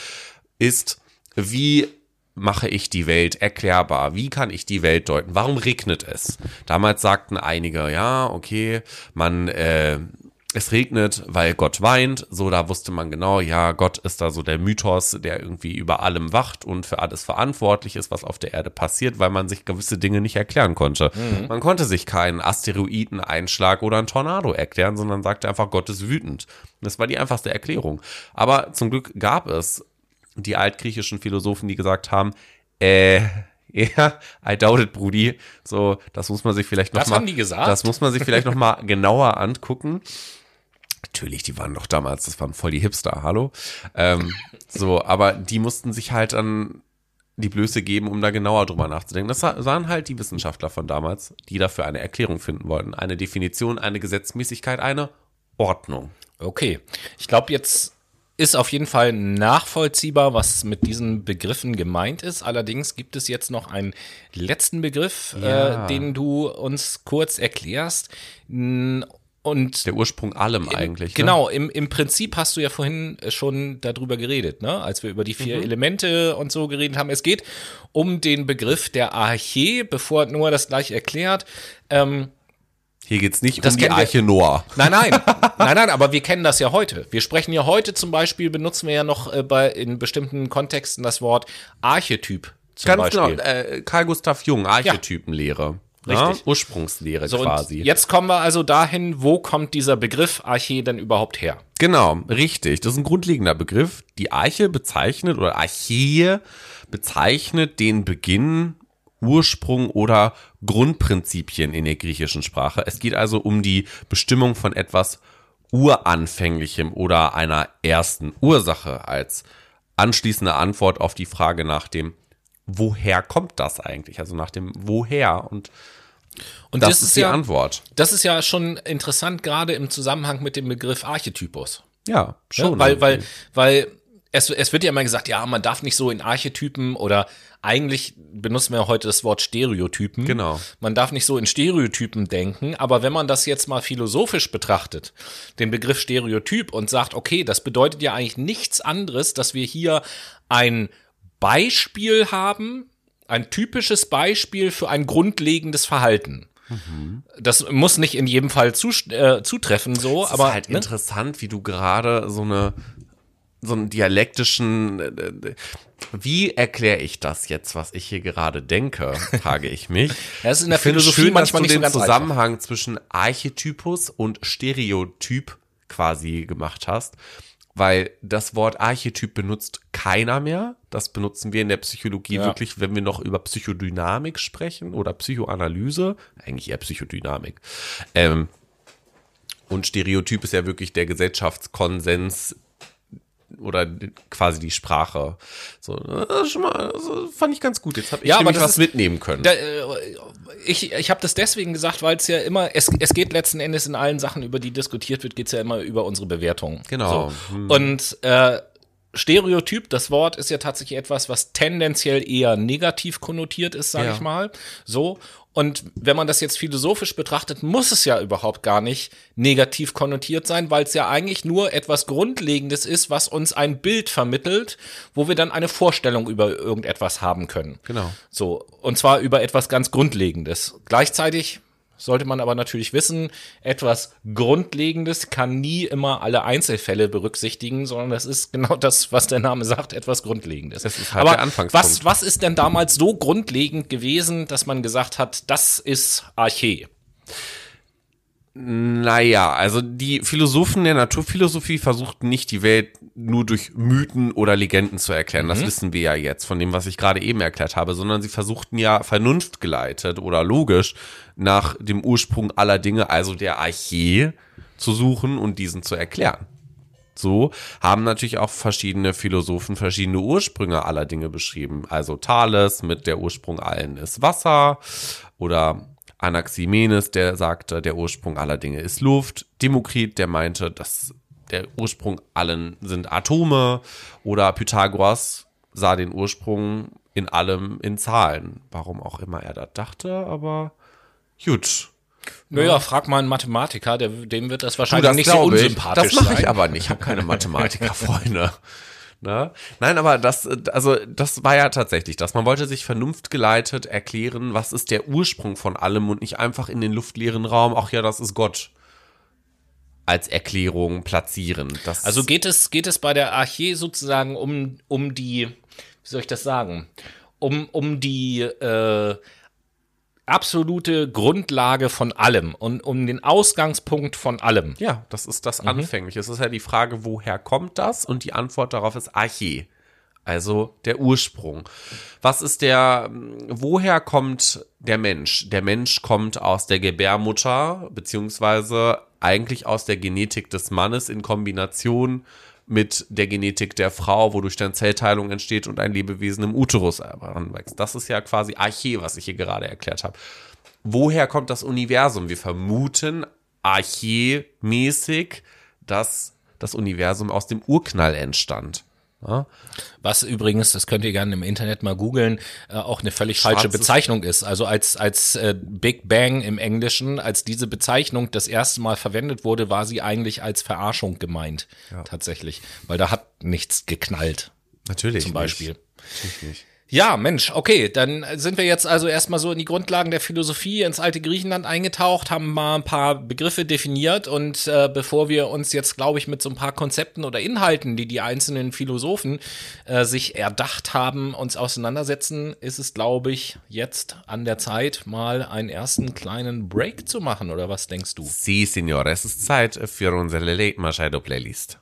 ist, wie mache ich die Welt erklärbar? Wie kann ich die Welt deuten? Warum regnet es? Damals sagten einige, ja, okay, man, äh, es regnet, weil Gott weint. So, da wusste man genau, ja, Gott ist da so der Mythos, der irgendwie über allem wacht und für alles verantwortlich ist, was auf der Erde passiert, weil man sich gewisse Dinge nicht erklären konnte. Man konnte sich keinen Asteroideneinschlag oder einen Tornado erklären, sondern sagte einfach, Gott ist wütend. Das war die einfachste Erklärung. Aber zum Glück gab es die altgriechischen Philosophen, die gesagt haben, äh, ja, I doubt it, Brudi. So, das muss man sich vielleicht noch Das mal, haben die gesagt? Das muss man sich vielleicht noch mal genauer angucken. Natürlich, die waren doch damals, das waren voll die Hipster, hallo. Ähm, so, aber die mussten sich halt dann die Blöße geben, um da genauer drüber nachzudenken. Das waren halt die Wissenschaftler von damals, die dafür eine Erklärung finden wollten. Eine Definition, eine Gesetzmäßigkeit, eine Ordnung. Okay. Ich glaube, jetzt ist auf jeden Fall nachvollziehbar, was mit diesen Begriffen gemeint ist. Allerdings gibt es jetzt noch einen letzten Begriff, Ja. äh, den du uns kurz erklärst. Und Der Ursprung allem eigentlich. Ne? Genau, im, im Prinzip hast du ja vorhin schon darüber geredet, ne? als wir über die Mhm. vier Elemente und so geredet haben. Es geht um den Begriff der Arche, bevor Noah das gleich erklärt. Ähm, Hier geht's nicht Das um die Arche Noah. Nein, nein, nein, nein, aber wir kennen das ja heute. Wir sprechen ja heute zum Beispiel, benutzen wir ja noch äh, bei, in bestimmten Kontexten das Wort Archetyp zum Ganz Beispiel. genau. Äh, Karl Gustav Jung, Archetypenlehre. Ja, Richtig. Ursprungslehre So, quasi. jetzt kommen wir also dahin, wo kommt dieser Begriff Arche denn überhaupt her? Genau, richtig. Das ist ein grundlegender Begriff. Die Arche bezeichnet oder Archäe bezeichnet den Beginn, Ursprung oder Grundprinzipien in der griechischen Sprache. Es geht also um die Bestimmung von etwas Uranfänglichem oder einer ersten Ursache als anschließende Antwort auf die Frage nach dem Woher kommt das eigentlich? Also nach dem Woher und Und das, ist die Antwort. Das ist ja schon interessant, gerade im Zusammenhang mit dem Begriff Archetypus. Ja, schon. Ja, weil, weil, weil es, es wird ja immer gesagt, ja, man darf nicht so in Archetypen oder eigentlich benutzen wir heute das Wort Stereotypen. Genau. Man darf nicht so in Stereotypen denken, aber wenn man das jetzt mal philosophisch betrachtet, den Begriff Stereotyp und sagt, okay, das bedeutet ja eigentlich nichts anderes, dass wir hier ein Beispiel haben, ein typisches Beispiel für ein grundlegendes Verhalten. Das muss nicht in jedem Fall zu, äh, zutreffen, so, Es aber ist halt ne? interessant, wie du gerade so eine so einen dialektischen äh, wie erkläre ich das jetzt, was ich hier gerade denke, frage ich mich. Das ist in der Ich Philosophie schön, manchmal dass du nicht so den ganz Zusammenhang zwischen Archetypus und Stereotyp quasi gemacht hast, weil das Wort Archetyp benutzt keiner mehr. Das benutzen wir in der Psychologie Ja. wirklich, wenn wir noch über Psychodynamik sprechen oder Psychoanalyse, eigentlich eher Psychodynamik. Ähm, und Stereotyp ist ja wirklich der Gesellschaftskonsens oder quasi die Sprache. So, das schon mal, das fand ich ganz gut. Jetzt habe ich Ja, aber was ist- mitnehmen können. Da, äh, ich ich habe das deswegen gesagt, weil es ja immer, es, es geht letzten Endes in allen Sachen, über die diskutiert wird, geht es ja immer über unsere Bewertung. Genau. So. Und äh, Stereotyp, das Wort ist ja tatsächlich etwas, was tendenziell eher negativ konnotiert ist, sage Ja. ich mal. So. Und wenn man das jetzt philosophisch betrachtet, muss es ja überhaupt gar nicht negativ konnotiert sein, weil es ja eigentlich nur etwas Grundlegendes ist, was uns ein Bild vermittelt, wo wir dann eine Vorstellung über irgendetwas haben können. Genau. So, und zwar über etwas ganz Grundlegendes. Gleichzeitig sollte man aber natürlich wissen, etwas Grundlegendes kann nie immer alle Einzelfälle berücksichtigen, sondern das ist genau das, was der Name sagt, etwas Grundlegendes. Das ist halt aber der Anfangspunkt. Was, was ist denn damals so grundlegend gewesen, dass man gesagt hat, das ist Archä? Naja, also die Philosophen der Naturphilosophie versuchten nicht die Welt nur durch Mythen oder Legenden zu erklären. Das wissen wir ja jetzt von dem, was ich gerade eben erklärt habe, sondern sie versuchten ja vernunftgeleitet oder logisch nach dem Ursprung aller Dinge, also der Archä, zu suchen und diesen zu erklären. So haben natürlich auch verschiedene Philosophen verschiedene Ursprünge aller Dinge beschrieben. Also Thales mit der Ursprung allen ist Wasser oder Anaximenes, der sagte, der Ursprung aller Dinge ist Luft. Demokrit, der meinte, dass der Ursprung allen sind Atome. Oder Pythagoras sah den Ursprung in allem in Zahlen. Warum auch immer er das dachte, aber gut. Naja, frag mal einen Mathematiker, der, dem wird das Du, wahrscheinlich das nicht so glaube ich. unsympathisch Das mache ich aber nicht. Ich habe keine Mathematiker-Freunde. Ne? Nein, aber das, also das war ja tatsächlich das. Man wollte sich vernunftgeleitet erklären, was ist der Ursprung von allem und nicht einfach in den luftleeren Raum, ach ja, das ist Gott, als Erklärung platzieren. Das, Also geht es, geht es bei der Archä sozusagen um, um die, wie soll ich das sagen, um, um die äh, absolute Grundlage von allem und um den Ausgangspunkt von allem. ja, das ist das Mhm. Anfängliche. Es ist ja die Frage, woher kommt das? Und die Antwort darauf ist Archä. Also der Ursprung. Was ist der, woher kommt der Mensch? Der Mensch kommt aus der Gebärmutter, beziehungsweise eigentlich aus der Genetik des Mannes in Kombination mit der Genetik der Frau, wodurch dann Zellteilung entsteht und ein Lebewesen im Uterus heranwächst. Das ist ja quasi Archä, was ich hier gerade erklärt habe. Woher kommt das Universum? Wir vermuten archä-mäßig, dass das Universum aus dem Urknall entstand. Ja? Was übrigens, das könnt ihr gerne im Internet mal googeln, äh, auch eine völlig falsche Schwarzes- Bezeichnung ist. Also als, als äh, Big Bang im Englischen, als diese Bezeichnung das erste Mal verwendet wurde, war sie eigentlich als Verarschung gemeint. Tatsächlich. Weil da hat nichts geknallt. Natürlich. Zum Beispiel. Nicht. Natürlich nicht. Ja, Mensch, okay, dann sind wir jetzt also erstmal so in die Grundlagen der Philosophie ins alte Griechenland eingetaucht, haben mal ein paar Begriffe definiert und äh, bevor wir uns jetzt, glaube ich, mit so ein paar Konzepten oder Inhalten, die die einzelnen Philosophen äh, sich erdacht haben, uns auseinandersetzen, ist es, glaube ich, jetzt an der Zeit, mal einen ersten kleinen Break zu machen, oder was denkst du? Sí, Signore, es ist Zeit für unsere Late Machado Playlist.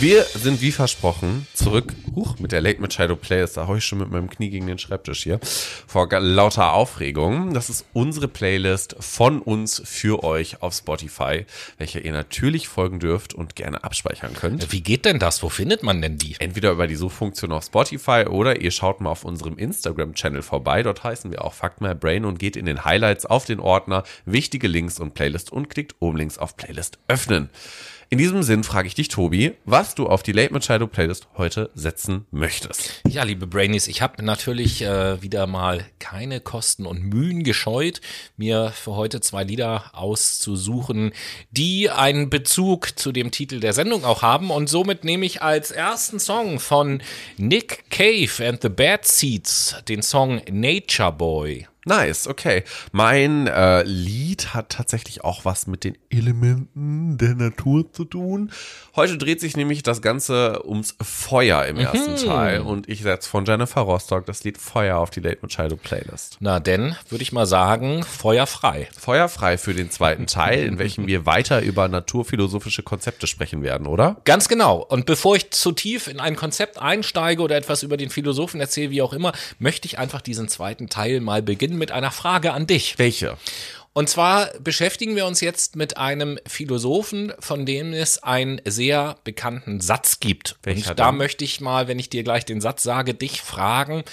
Wir sind wie versprochen zurück, huch, mit der Late Machado Playlist, da hau ich schon mit meinem Knie gegen den Schreibtisch hier, vor lauter Aufregung. Das ist unsere Playlist von uns für euch auf Spotify, welche ihr natürlich folgen dürft und gerne abspeichern könnt. Wie geht denn das? Wo findet man denn die? Entweder über die Suchfunktion auf Spotify oder ihr schaut mal auf unserem Instagram-Channel vorbei. Dort heißen wir auch Fuck My Brain und geht in den Highlights auf den Ordner Wichtige Links und Playlist und klickt oben links auf Playlist öffnen. In diesem Sinn frage ich dich, Tobi, was du auf die Late Machado Playlist heute setzen möchtest. Ja, liebe Brainies, ich habe natürlich äh, wieder mal keine Kosten und Mühen gescheut, mir für heute zwei Lieder auszusuchen, die einen Bezug zu dem Titel der Sendung auch haben. Und somit nehme ich als ersten Song von Nick Cave and the Bad Seeds den Song Nature Boy. Nice, okay. Mein äh, Lied hat tatsächlich auch was mit den Elementen der Natur zu tun. Heute dreht sich nämlich das Ganze ums Feuer im ersten Teil und ich setze von Jennifer Rostock das Lied Feuer auf die Late Machado Playlist. Na denn, würde ich mal sagen, feuerfrei. Feuerfrei für den zweiten Teil, in welchem wir weiter über naturphilosophische Konzepte sprechen werden, oder? Ganz genau. Und bevor ich zu tief in ein Konzept einsteige oder etwas über den Philosophen erzähle, wie auch immer, möchte ich einfach diesen zweiten Teil mal beginnen mit einer Frage an dich. Welche? Und zwar beschäftigen wir uns jetzt mit einem Philosophen, von dem es einen sehr bekannten Satz gibt. Welcher Und da denn? möchte ich mal, wenn ich dir gleich den Satz sage, dich fragen,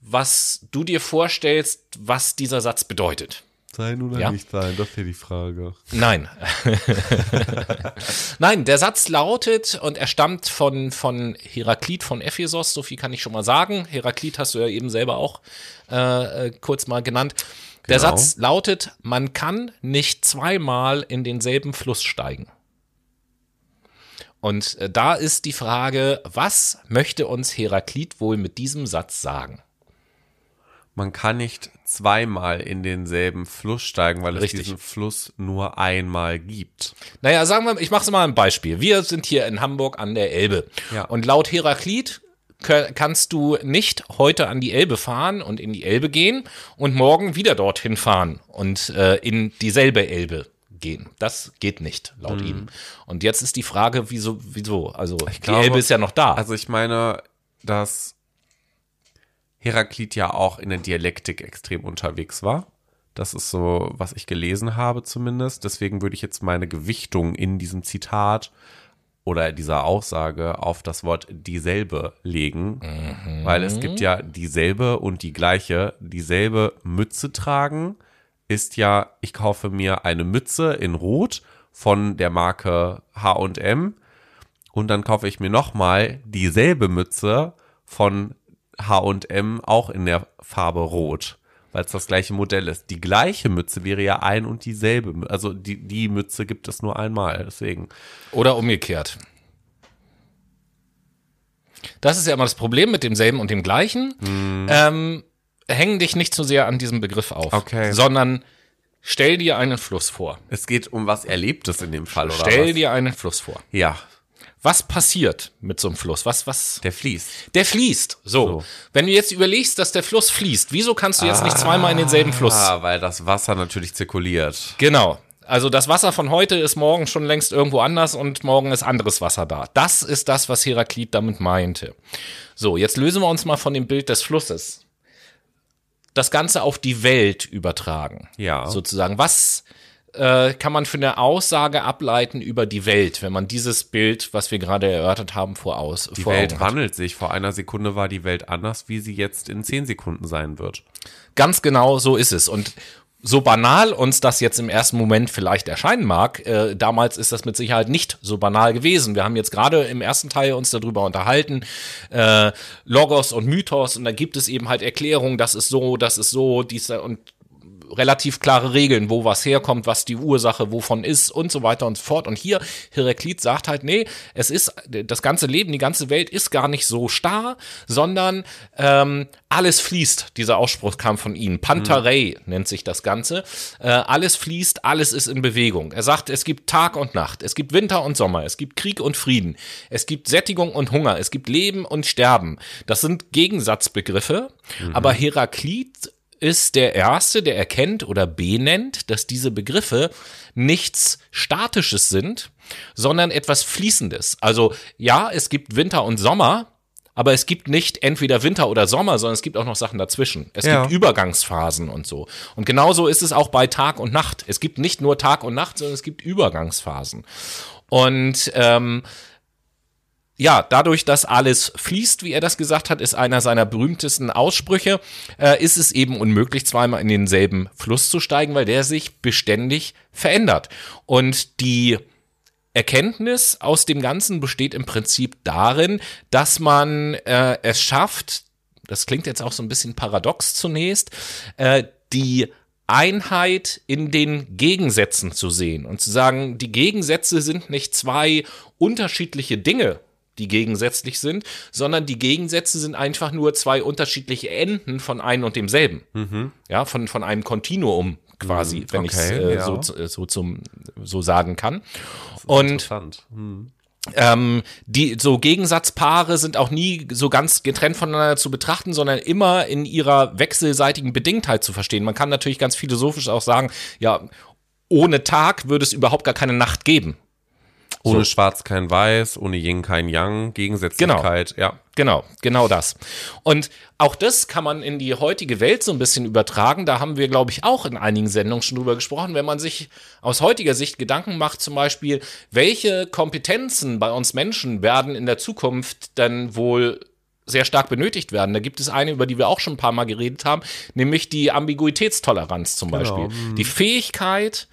was du dir vorstellst, was dieser Satz bedeutet. Sein oder Ja. nicht sein, das ist ja die Frage. Nein. Nein, der Satz lautet, und er stammt von, von Heraklit von Ephesos, so viel kann ich schon mal sagen. Heraklit hast du ja eben selber auch äh, äh, kurz mal genannt. Der Genau. Satz lautet, man kann nicht zweimal in denselben Fluss steigen. Und äh, da ist die Frage, was möchte uns Heraklit wohl mit diesem Satz sagen? Man kann nicht zweimal in denselben Fluss steigen, weil es Richtig. diesen Fluss nur einmal gibt. Naja, sagen wir, ich mache mal ein Beispiel. Wir sind hier in Hamburg an der Elbe. Ja. Und laut Heraklit kannst du nicht heute an die Elbe fahren und in die Elbe gehen und morgen wieder dorthin fahren und äh, in dieselbe Elbe gehen. Das geht nicht, laut ihm. Und jetzt ist die Frage, wieso, wieso? Also die glaube- Elbe ist ja noch da. Also ich meine, dass Heraklit ja auch in der Dialektik extrem unterwegs war. Das ist so, was ich gelesen habe zumindest. Deswegen würde ich jetzt meine Gewichtung in diesem Zitat oder dieser Aussage auf das Wort dieselbe legen, weil es gibt ja dieselbe und die gleiche, dieselbe Mütze tragen ist ja, ich kaufe mir eine Mütze in Rot von der Marke H&M und dann kaufe ich mir nochmal dieselbe Mütze von H&M auch in der Farbe Rot, weil es das gleiche Modell ist. Die gleiche Mütze wäre ja ein und dieselbe, also die, die Mütze gibt es nur einmal, deswegen. Oder umgekehrt. Das ist ja immer das Problem mit demselben und dem gleichen. Ähm, häng dich nicht zu sehr an diesem Begriff auf, Okay. sondern stell dir einen Fluss vor. Es geht um was Erlebtes in dem Fall, oder Stell was? dir einen Fluss vor. Ja, Was passiert mit so einem Fluss? Was, was? der fließt. Der fließt. So. So. Wenn du jetzt überlegst, dass der Fluss fließt, wieso kannst du jetzt nicht zweimal in denselben Fluss? Ah, weil das Wasser natürlich zirkuliert. Genau. Also das Wasser von heute ist morgen schon längst irgendwo anders und morgen ist anderes Wasser da. Das ist das, was Heraklit damit meinte. So, jetzt lösen wir uns mal von dem Bild des Flusses. Das Ganze auf die Welt übertragen. Ja. Sozusagen. Was äh, kann man für eine Aussage ableiten über die Welt, wenn man dieses Bild, was wir gerade erörtert haben, voraus Die vor Welt hat? wandelt sich. Vor einer Sekunde war die Welt anders, wie sie jetzt in zehn Sekunden sein wird. Ganz genau so ist es. Und so banal uns das jetzt im ersten Moment vielleicht erscheinen mag, äh, damals ist das mit Sicherheit nicht so banal gewesen. Wir haben jetzt gerade im ersten Teil uns darüber unterhalten, äh, Logos und Mythos, und da gibt es eben halt Erklärungen, das ist so, das ist so, dies und relativ klare Regeln, wo was herkommt, was die Ursache wovon ist und so weiter und so fort. Und hier Heraklit sagt halt, nee, es ist das ganze Leben, die ganze Welt ist gar nicht so starr, sondern ähm, alles fließt. Dieser Ausspruch kam von ihm. Pantarei nennt sich das Ganze. Äh, alles fließt, alles ist in Bewegung. Er sagt, es gibt Tag und Nacht, es gibt Winter und Sommer, es gibt Krieg und Frieden, es gibt Sättigung und Hunger, es gibt Leben und Sterben. Das sind Gegensatzbegriffe, aber Heraklit ist der Erste, der erkennt oder benennt, dass diese Begriffe nichts Statisches sind, sondern etwas Fließendes. Also ja, es gibt Winter und Sommer, aber es gibt nicht entweder Winter oder Sommer, sondern es gibt auch noch Sachen dazwischen. Es Ja. gibt Übergangsphasen und so. Und genauso ist es auch bei Tag und Nacht. Es gibt nicht nur Tag und Nacht, sondern es gibt Übergangsphasen. Und ähm, ja, dadurch, dass alles fließt, wie er das gesagt hat, ist einer seiner berühmtesten Aussprüche, äh, ist es eben unmöglich, zweimal in denselben Fluss zu steigen, weil der sich beständig verändert. Und die Erkenntnis aus dem Ganzen besteht im Prinzip darin, dass man äh, es schafft, das klingt jetzt auch so ein bisschen paradox zunächst, äh, die Einheit in den Gegensätzen zu sehen und zu sagen, die Gegensätze sind nicht zwei unterschiedliche Dinge, die gegensätzlich sind, sondern die Gegensätze sind einfach nur zwei unterschiedliche Enden von einem und demselben. Ja, von, von einem Kontinuum quasi, wenn ich es okay, äh, ja. so, so, zum, so sagen kann. Und Interessant. ähm, die so Gegensatzpaare sind auch nie so ganz getrennt voneinander zu betrachten, sondern immer in ihrer wechselseitigen Bedingtheit zu verstehen. Man kann natürlich ganz philosophisch auch sagen, ja, ohne Tag würde es überhaupt gar keine Nacht geben. Ohne So. Schwarz kein Weiß, ohne Yin kein Yang, Gegensätzlichkeit, ja. Genau, genau das. Und auch das kann man in die heutige Welt so ein bisschen übertragen. Da haben wir, glaube ich, auch in einigen Sendungen schon drüber gesprochen. Wenn man sich aus heutiger Sicht Gedanken macht, zum Beispiel, welche Kompetenzen bei uns Menschen werden in der Zukunft dann wohl sehr stark benötigt werden. Da gibt es eine, über die wir auch schon ein paar Mal geredet haben, nämlich die Ambiguitätstoleranz zum Beispiel. Die Fähigkeit,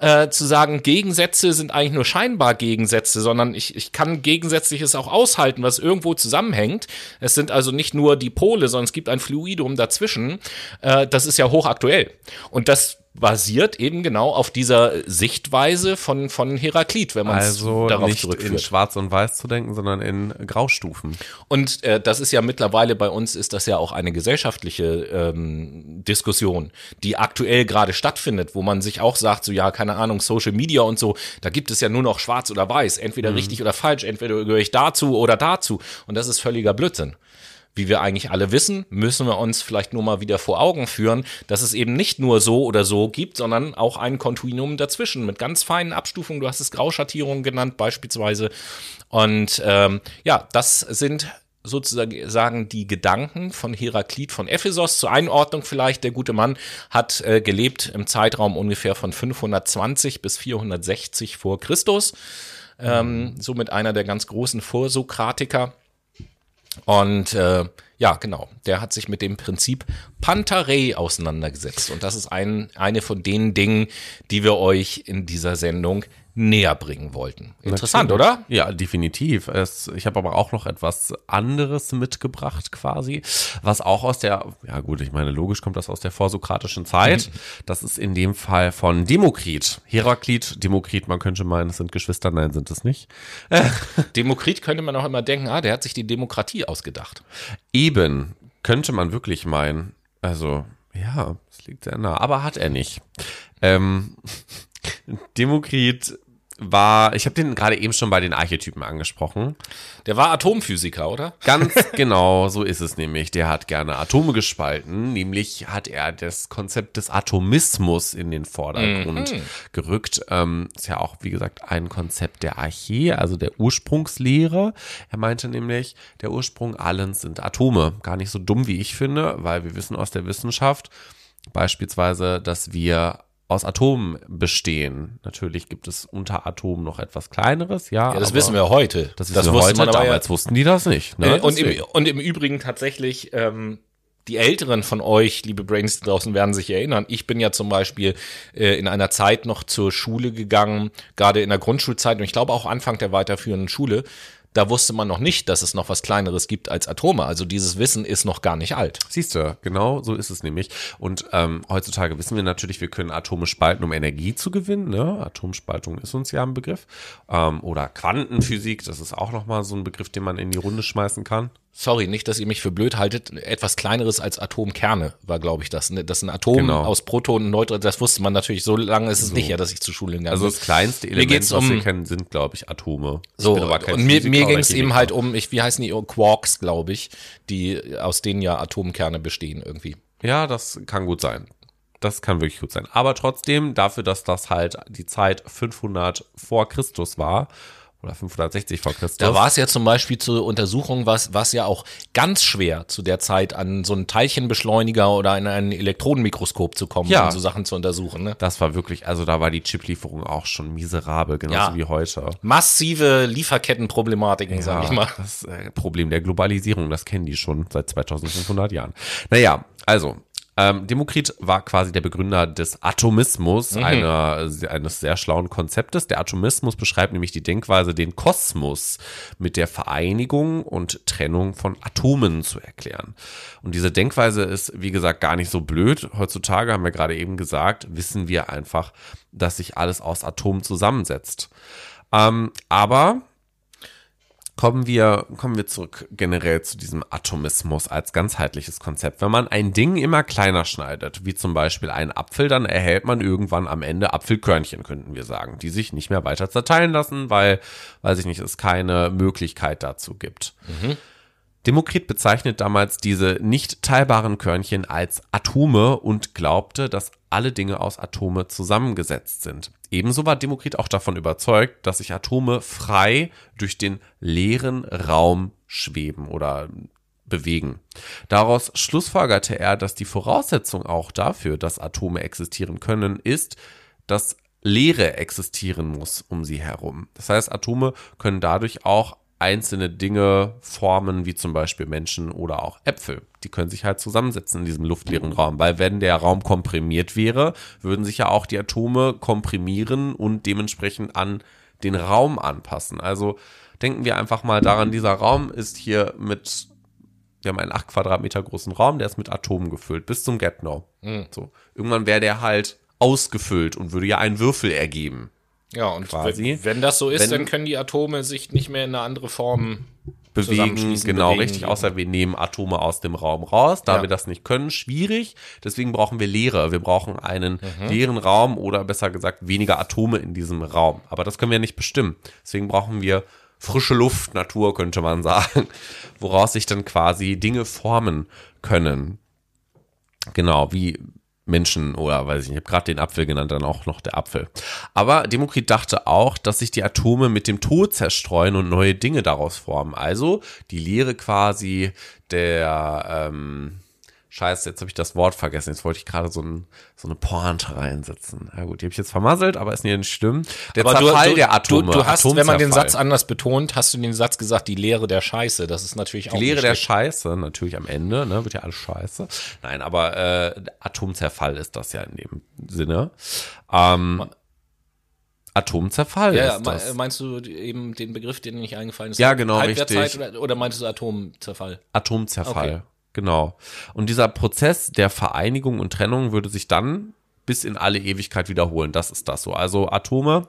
äh, zu sagen, Gegensätze sind eigentlich nur scheinbar Gegensätze, sondern ich, ich kann Gegensätzliches auch aushalten, was irgendwo zusammenhängt. Es sind also nicht nur die Pole, sondern es gibt ein Fluidum dazwischen. Äh, das ist ja hochaktuell. Und das basiert eben genau auf dieser Sichtweise von, von Heraklit, wenn man es Also darauf nicht in zurückführt. Schwarz und Weiß zu denken, sondern in Graustufen. Und äh, das ist ja mittlerweile bei uns ist das ja auch eine gesellschaftliche ähm, Diskussion, die aktuell gerade stattfindet, wo man sich auch sagt, so ja, keine Ahnung, Social Media und so, da gibt es ja nur noch schwarz oder weiß, entweder richtig oder falsch, entweder gehöre ich dazu oder dazu. Und das ist völliger Blödsinn. Wie wir eigentlich alle wissen, müssen wir uns vielleicht nur mal wieder vor Augen führen, dass es eben nicht nur so oder so gibt, sondern auch ein Kontinuum dazwischen mit ganz feinen Abstufungen. Du hast es Grauschattierungen genannt beispielsweise. Und ähm, ja, das sind sozusagen die Gedanken von Heraklit von Ephesos. Zur Einordnung vielleicht, der gute Mann hat äh, gelebt im Zeitraum ungefähr von 520 bis 460 vor Christus. Ähm, somit einer der ganz großen Vorsokratiker. Und äh, ja, genau, der hat sich mit dem Prinzip Pantarei auseinandergesetzt. Und das ist ein, eine von den Dingen, die wir euch in dieser Sendung näher bringen wollten. Interessant, Natürlich. oder? Ja, definitiv. Es, ich habe aber auch noch etwas anderes mitgebracht quasi, was auch aus der, ja gut, ich meine, logisch kommt das aus der vorsokratischen Zeit. Das ist in dem Fall von Demokrit. Heraklit, Demokrit, man könnte meinen, es sind Geschwister, nein, sind es nicht. Demokrit könnte man auch immer denken, ah, der hat sich die Demokratie ausgedacht. Eben, könnte man wirklich meinen. Also, ja, es liegt sehr nah, aber hat er nicht. Ähm, Demokrit war, ich habe den gerade eben schon bei den Archetypen angesprochen. Der war Atomphysiker, oder? Ganz genau, so ist es nämlich. Der hat gerne Atome gespalten, nämlich hat er das Konzept des Atomismus in den Vordergrund gerückt. Ähm, ist ja auch, wie gesagt, ein Konzept der Archä, also der Ursprungslehre. Er meinte nämlich, der Ursprung allen sind Atome. Gar nicht so dumm, wie ich finde, weil wir wissen aus der Wissenschaft beispielsweise, dass wir aus Atomen bestehen. Natürlich gibt es unter Atomen noch etwas kleineres, ja. Ja, das wissen wir heute. Das wissen wir heute, aber ja- damals wussten die das nicht. Ne? Äh, und, im, und im Übrigen tatsächlich, ähm, die Älteren von euch, liebe Brains draußen, werden sich erinnern. Ich bin ja zum Beispiel äh, in einer Zeit noch zur Schule gegangen, gerade in der Grundschulzeit und ich glaube auch Anfang der weiterführenden Schule. Da wusste man noch nicht, dass es noch was Kleineres gibt als Atome. Also dieses Wissen ist noch gar nicht alt. Siehst du, genau so ist es nämlich. Und ähm, heutzutage wissen wir natürlich, wir können Atome spalten, um Energie zu gewinnen. Ne? Atomspaltung ist uns ja ein Begriff. Ähm, oder Quantenphysik, das ist auch nochmal so ein Begriff, den man in die Runde schmeißen kann. Sorry, nicht, dass ihr mich für blöd haltet. Etwas kleineres als Atomkerne war, glaube ich, das. ne? Das ist ein Atom Genau. aus Protonen Neutronen. Das wusste man natürlich. So lange ist es nicht her, dass ich zur Schule gegangen Also das kleinste Element, geht's was wir um- kennen, sind, glaube ich, Atome. Ich So, kein und mir, mir ging es eben halt um, ich, wie heißen die, Quarks, glaube ich, die, aus denen ja Atomkerne bestehen irgendwie. Ja, das kann gut sein. Das kann wirklich gut sein. Aber trotzdem, dafür, dass das halt die Zeit 500 vor Christus war, oder 560 vor Christus. Da war es ja zum Beispiel zur Untersuchung, was, was ja auch ganz schwer zu der Zeit an so einen Teilchenbeschleuniger oder an ein Elektronenmikroskop zu kommen, Ja. um so Sachen zu untersuchen. Ne? Das war wirklich, also da war die Chiplieferung auch schon miserabel, genauso Ja. wie heute. Massive Lieferkettenproblematiken, sag ich mal. Das äh, Problem der Globalisierung, das kennen die schon seit 2500 Jahren. Naja, also, ähm, Demokrit war quasi der Begründer des Atomismus, einer, eines sehr schlauen Konzeptes. Der Atomismus beschreibt nämlich die Denkweise, den Kosmos mit der Vereinigung und Trennung von Atomen zu erklären. Und diese Denkweise ist, wie gesagt, gar nicht so blöd. Heutzutage haben wir gerade eben gesagt, wissen wir einfach, dass sich alles aus Atomen zusammensetzt. Ähm, aber Kommen wir, kommen wir zurück generell zu diesem Atomismus als ganzheitliches Konzept. Wenn man ein Ding immer kleiner schneidet, wie zum Beispiel einen Apfel, dann erhält man irgendwann am Ende Apfelkörnchen, könnten wir sagen, die sich nicht mehr weiter zerteilen lassen, weil, weiß ich nicht, es keine Möglichkeit dazu gibt. Demokrit bezeichnet damals diese nicht teilbaren Körnchen als Atome und glaubte, dass alle Dinge aus Atome zusammengesetzt sind. Ebenso war Demokrit auch davon überzeugt, dass sich Atome frei durch den leeren Raum schweben oder bewegen. Daraus schlussfolgerte er, dass die Voraussetzung auch dafür, dass Atome existieren können, ist, dass Leere existieren muss um sie herum. Das heißt, Atome können dadurch auch einzelne Dinge formen, wie zum Beispiel Menschen oder auch Äpfel. Die können sich halt zusammensetzen in diesem luftleeren Raum, weil wenn der Raum komprimiert wäre, würden sich ja auch die Atome komprimieren und dementsprechend an den Raum anpassen. Also denken wir einfach mal daran, dieser Raum ist hier mit, wir haben einen 8 Quadratmeter großen Raum, der ist mit Atomen gefüllt, bis zum Get-No. So. Irgendwann wäre der halt ausgefüllt und würde ja einen Würfel ergeben. Ja, und Quasi. wenn, das so ist, Wenn- dann können die Atome sich nicht mehr in eine andere Form bewegen, genau bewegen, richtig, außer wir nehmen Atome aus dem Raum raus, da Ja. wir das nicht können, schwierig, deswegen brauchen wir Leere, wir brauchen einen Mhm. leeren Raum oder besser gesagt weniger Atome in diesem Raum, aber das können wir nicht bestimmen, deswegen brauchen wir frische Luft, Natur könnte man sagen, woraus sich dann quasi Dinge formen können, genau, wie Menschen oder weiß ich nicht, ich habe gerade den Apfel genannt, dann auch noch der Apfel. Aber Demokrit dachte auch, dass sich die Atome mit dem Tod zerstreuen und neue Dinge daraus formen. Also die Lehre quasi der ähm, Scheiße, jetzt habe ich das Wort vergessen. Jetzt wollte ich gerade so, ein, so eine Pointe reinsetzen. Na gut, die habe ich jetzt vermasselt, aber ist nicht schlimm. Der Aber Zerfall du, der Atome. du, du hast, wenn man den. Satz anders betont, hast du den Satz gesagt, die Lehre der Scheiße. Das ist natürlich auch Die Lehre nicht der. Scheiße, natürlich am Ende, ne, wird ja alles scheiße. Nein, aber äh, Atomzerfall ist das ja in dem Sinne. Ähm, Atomzerfall Ja, ja, ist das. meinst du eben den Begriff, dir nicht eingefallen ist? Ja, genau, richtig. Oder, oder meintest du Atomzerfall? Atomzerfall. Okay. Genau. Und dieser Prozess der Vereinigung und Trennung würde sich dann bis in alle Ewigkeit wiederholen. Das ist das so. Also Atome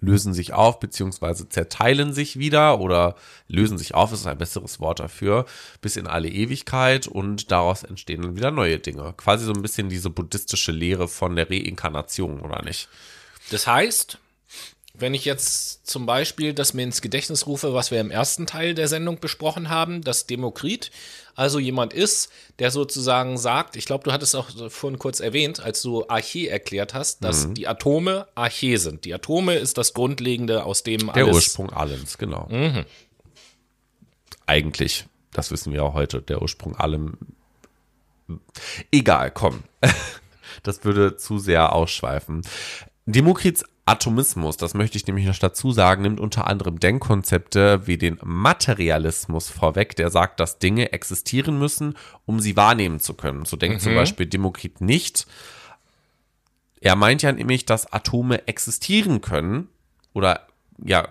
lösen sich auf, beziehungsweise zerteilen sich wieder oder lösen sich auf, ist ein besseres Wort dafür, bis in alle Ewigkeit und daraus entstehen dann wieder neue Dinge. Quasi so ein bisschen diese buddhistische Lehre von der Reinkarnation, oder nicht? Das heißt, wenn ich jetzt zum Beispiel das mir ins Gedächtnis rufe, was wir im ersten Teil der Sendung besprochen haben, dass Demokrit also jemand ist, der sozusagen sagt, ich glaube, du hattest auch vorhin kurz erwähnt, als du Arche erklärt hast, dass Mhm. die Atome Arche sind. Die Atome ist das Grundlegende, aus dem Der alles Ursprung allens, genau. Eigentlich, das wissen wir auch heute, der Ursprung allem. Egal, komm. Das würde zu sehr ausschweifen. Demokrits Atomismus, das möchte ich nämlich noch dazu sagen, nimmt unter anderem Denkkonzepte wie den Materialismus vorweg, der sagt, dass Dinge existieren müssen, um sie wahrnehmen zu können. So denkt zum Beispiel Demokrit nicht. Er meint ja nämlich, dass Atome existieren können oder ja,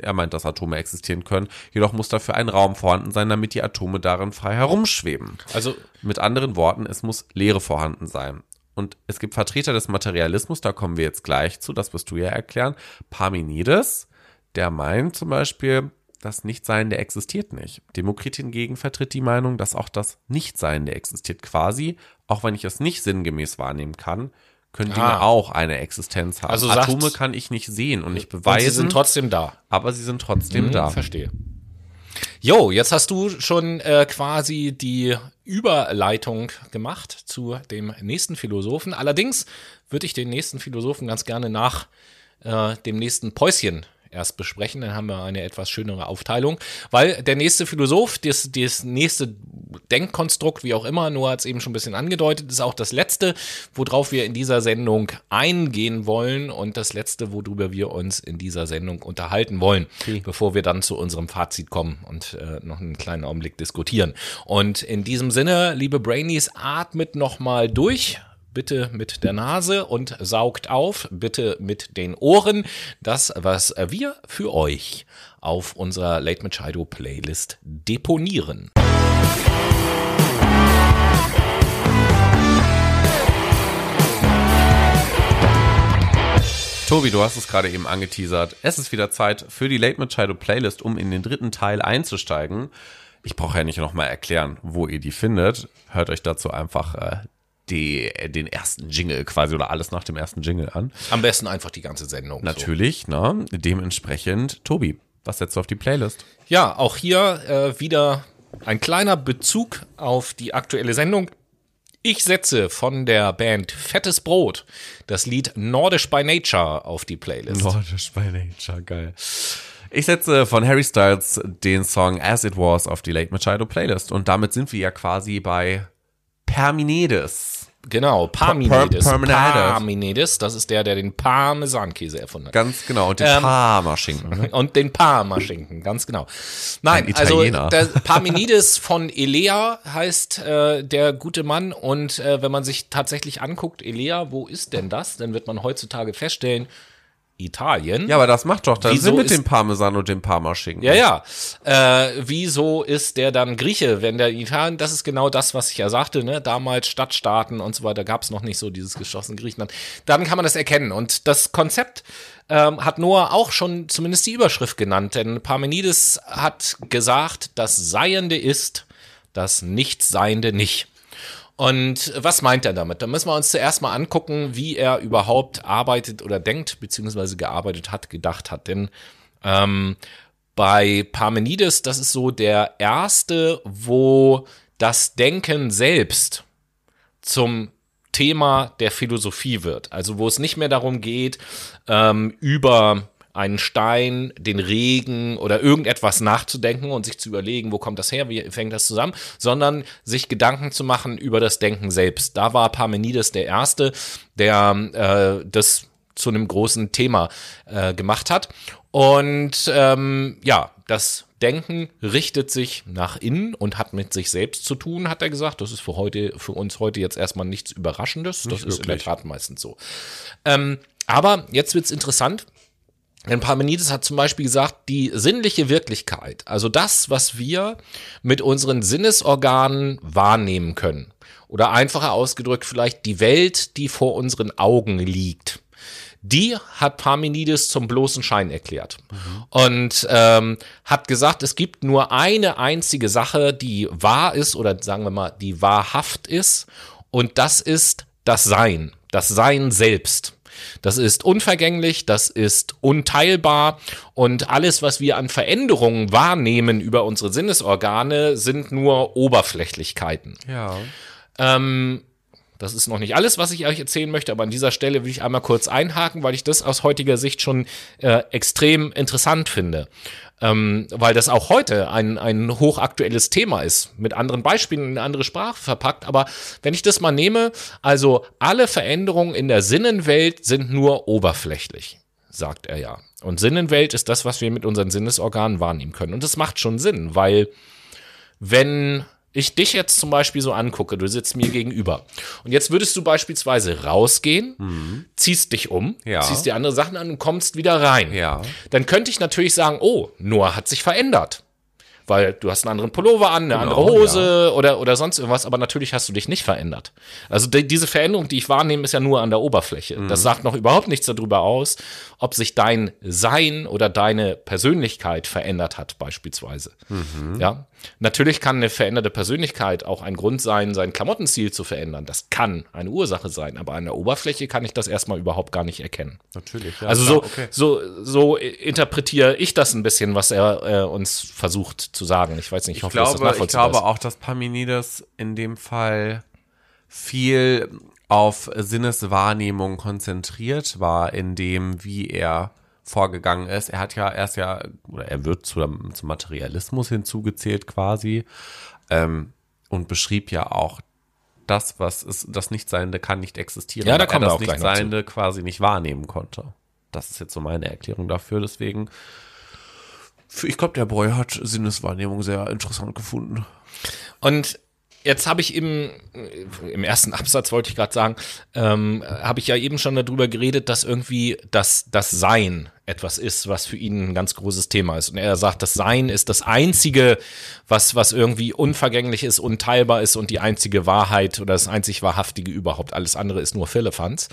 er meint, dass Atome existieren können, jedoch muss dafür ein Raum vorhanden sein, damit die Atome darin frei herumschweben. Also Mit anderen Worten, es muss Leere vorhanden sein. Und es gibt Vertreter des Materialismus, da kommen wir jetzt gleich zu, das wirst du ja erklären. Parmenides, der meint zum Beispiel, das Nichtsein, der existiert nicht. Demokrit hingegen vertritt die Meinung, dass auch das Nichtsein, der existiert quasi, auch wenn ich es nicht sinngemäß wahrnehmen kann, können Dinge Ah. auch eine Existenz haben. Also sagt- Atome kann ich nicht sehen und nicht und beweisen, sie sind trotzdem da. aber sie sind trotzdem Hm, da. Verstehe. Jo, jetzt hast du schon äh, quasi die Überleitung gemacht zu dem nächsten Philosophen. Allerdings würde ich den nächsten Philosophen ganz gerne nach äh, dem nächsten Päuschen erst besprechen. Dann haben wir eine etwas schönere Aufteilung, weil der nächste Philosoph, das, das nächste Denkkonstrukt, wie auch immer, nur hat es eben schon ein bisschen angedeutet, ist auch das letzte, worauf wir in dieser Sendung eingehen wollen und das letzte, worüber wir uns in dieser Sendung unterhalten wollen, bevor wir dann zu unserem Fazit kommen und äh, noch einen kleinen Augenblick diskutieren. Und in diesem Sinne, liebe Brainies, atmet nochmal durch bitte mit der Nase und saugt auf, bitte mit den Ohren, das, was wir für euch auf unserer Late Machado Playlist deponieren. Tobi, du hast es gerade eben angeteasert. Es ist wieder Zeit für die Late Machado Playlist, um in den dritten Teil einzusteigen. Ich brauche ja nicht nochmal erklären, wo ihr die findet. Hört euch dazu einfach äh, die, den ersten Jingle quasi oder alles nach dem ersten Jingle an. Am besten einfach die ganze Sendung. Natürlich, ne? Dementsprechend, Tobi, was setzt du auf die Playlist? So. Ja, auch hier äh, wieder ein kleiner Bezug auf die aktuelle Sendung. Ich setze von der Band Fettes Brot das Lied Nordisch by Nature auf die Playlist. Nordisch by Nature, geil. Ich setze von Harry Styles den Song As It Was auf die Late Machado Playlist. Und damit sind wir ja quasi bei Parmenides. Genau, Parmenides. Per- Parmenides. Parmenides, das ist der, der den Parmesankäse erfunden hat. Ganz genau. Und den Ähm, Parmaschinken. Ne? Und den Parmaschinken, ganz genau. Nein, Ein also der Parmenides von Elea heißt äh, der gute Mann. Und äh, wenn man sich tatsächlich anguckt, Elea, wo ist denn das? Dann wird man heutzutage feststellen, Italien. Ja, aber das macht doch dann Wieso Sinn mit ist- dem Parmesan und dem Parmaschinken. Ja, ja. Äh, wieso ist der dann Grieche, wenn der Italien, das ist genau das, was ich ja sagte, ne? Damals Stadtstaaten und so weiter gab es noch nicht so dieses geschlossene Griechenland. Dann kann man das erkennen. Und das Konzept ähm, hat Noah auch schon zumindest die Überschrift genannt, denn Parmenides hat gesagt, das Seiende ist, das Nichtseiende nicht. Und was meint er damit? Da müssen wir uns zuerst mal angucken, wie er überhaupt arbeitet oder denkt, beziehungsweise gearbeitet hat, gedacht hat. Denn ähm, bei Parmenides, das ist so der erste, wo das Denken selbst zum Thema der Philosophie wird. Also wo es nicht mehr darum geht, ähm, über einen Stein, den Regen oder irgendetwas nachzudenken und sich zu überlegen, wo kommt das her, wie fängt das zusammen, sondern sich Gedanken zu machen über das Denken selbst. Da war Parmenides der Erste, der äh, das zu einem großen Thema äh, gemacht hat. Und ähm, ja, das Denken richtet sich nach innen und hat mit sich selbst zu tun, hat er gesagt. Das ist für heute, für uns heute jetzt erstmal nichts Überraschendes. Das ist in der wirklich. Tat meistens so. Ähm, aber jetzt wird's interessant. Denn Parmenides hat zum Beispiel gesagt, die sinnliche Wirklichkeit, also das, was wir mit unseren Sinnesorganen wahrnehmen können, oder einfacher ausgedrückt vielleicht die Welt, die vor unseren Augen liegt, die hat Parmenides zum bloßen Schein erklärt. Und ähm, hat gesagt, es gibt nur eine einzige Sache, die wahr ist, oder sagen wir mal, die wahrhaft ist, und das ist das Sein, das Sein selbst. Das ist unvergänglich, das ist unteilbar und alles, was wir an Veränderungen wahrnehmen über unsere Sinnesorgane, sind nur Oberflächlichkeiten. Ja. Ähm, das ist noch nicht alles, was ich euch erzählen möchte, aber an dieser Stelle will ich einmal kurz einhaken, weil ich das aus heutiger Sicht schon äh, extrem interessant finde. Ähm, weil das auch heute ein, ein hochaktuelles Thema ist, mit anderen Beispielen in eine andere Sprache verpackt. Aber wenn ich das mal nehme, also alle Veränderungen in der Sinnenwelt sind nur oberflächlich, sagt er ja. Und Sinnenwelt ist das, was wir mit unseren Sinnesorganen wahrnehmen können. Und das macht schon Sinn, weil wenn ich dich jetzt zum Beispiel so angucke, du sitzt mir gegenüber und jetzt würdest du beispielsweise rausgehen, ziehst dich um, Mhm. Ja. ziehst dir andere Sachen an und kommst wieder rein. Ja. Dann könnte ich natürlich sagen, oh, Noah hat sich verändert. Weil du hast einen anderen Pullover an, eine Genau, andere Hose oder, oder sonst irgendwas, aber natürlich hast du dich nicht verändert. Also die, diese Veränderung, die ich wahrnehme, ist ja nur an der Oberfläche. Mhm. Das sagt noch überhaupt nichts darüber aus, ob sich dein Sein oder deine Persönlichkeit verändert hat, beispielsweise. Mhm. Ja. Natürlich kann eine veränderte Persönlichkeit auch ein Grund sein, seinen Klamottenstil zu verändern. Das kann eine Ursache sein, aber an der Oberfläche kann ich das erstmal überhaupt gar nicht erkennen. Natürlich. Ja, Also klar, so, okay. so, so interpretiere ich das ein bisschen, was er äh, uns versucht zu sagen. Ich weiß nicht, ich Ich hoffe, dass das glaube, ich nachvollziehbar glaube ist. auch, dass Parmenides in dem Fall viel auf Sinneswahrnehmung konzentriert war, in dem, wie er vorgegangen ist. Er hat ja erst ja, oder er wird zum, zum Materialismus hinzugezählt quasi ähm, und beschrieb ja auch das, was ist, das Nichtseiende kann nicht existieren, Ja, da kommen er das Nichtseiende quasi nicht wahrnehmen konnte. Das ist jetzt so meine Erklärung dafür, deswegen ich glaube, der Boy hat Sinneswahrnehmung sehr interessant gefunden. Und jetzt habe ich im, im ersten Absatz, wollte ich gerade sagen, ähm, habe ich ja eben schon darüber geredet, dass irgendwie das, das Sein etwas ist, was für ihn ein ganz großes Thema ist. Und er sagt, das Sein ist das Einzige, was, was irgendwie unvergänglich ist, unteilbar ist und die einzige Wahrheit oder das einzig Wahrhaftige überhaupt. Alles andere ist nur Firlefanz.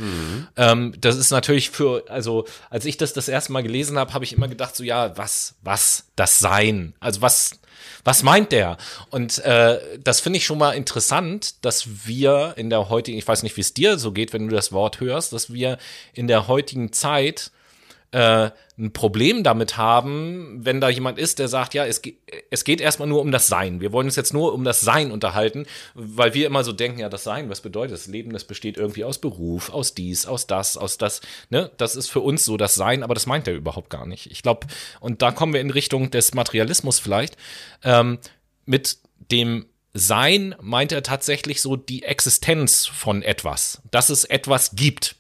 Ähm, das ist natürlich für, also als ich das das erste Mal gelesen habe, habe ich immer gedacht, so ja, was, was, das Sein? Also was, was meint der? Und äh, das finde ich schon mal interessant, dass wir in der heutigen, ich weiß nicht, wie es dir so geht, wenn du das Wort hörst, dass wir in der heutigen Zeit äh, ein Problem damit haben, wenn da jemand ist, der sagt, ja, es, ge es geht erstmal nur um das Sein. Wir wollen uns jetzt nur um das Sein unterhalten, weil wir immer so denken, ja, das Sein, was bedeutet das Leben? Das besteht irgendwie aus Beruf, aus dies, aus das, aus das. Ne? Das ist für uns so das Sein, aber das meint er überhaupt gar nicht. Ich glaube, und da kommen wir in Richtung des Materialismus vielleicht. Ähm, mit dem Sein meint er tatsächlich so die Existenz von etwas, dass es etwas gibt.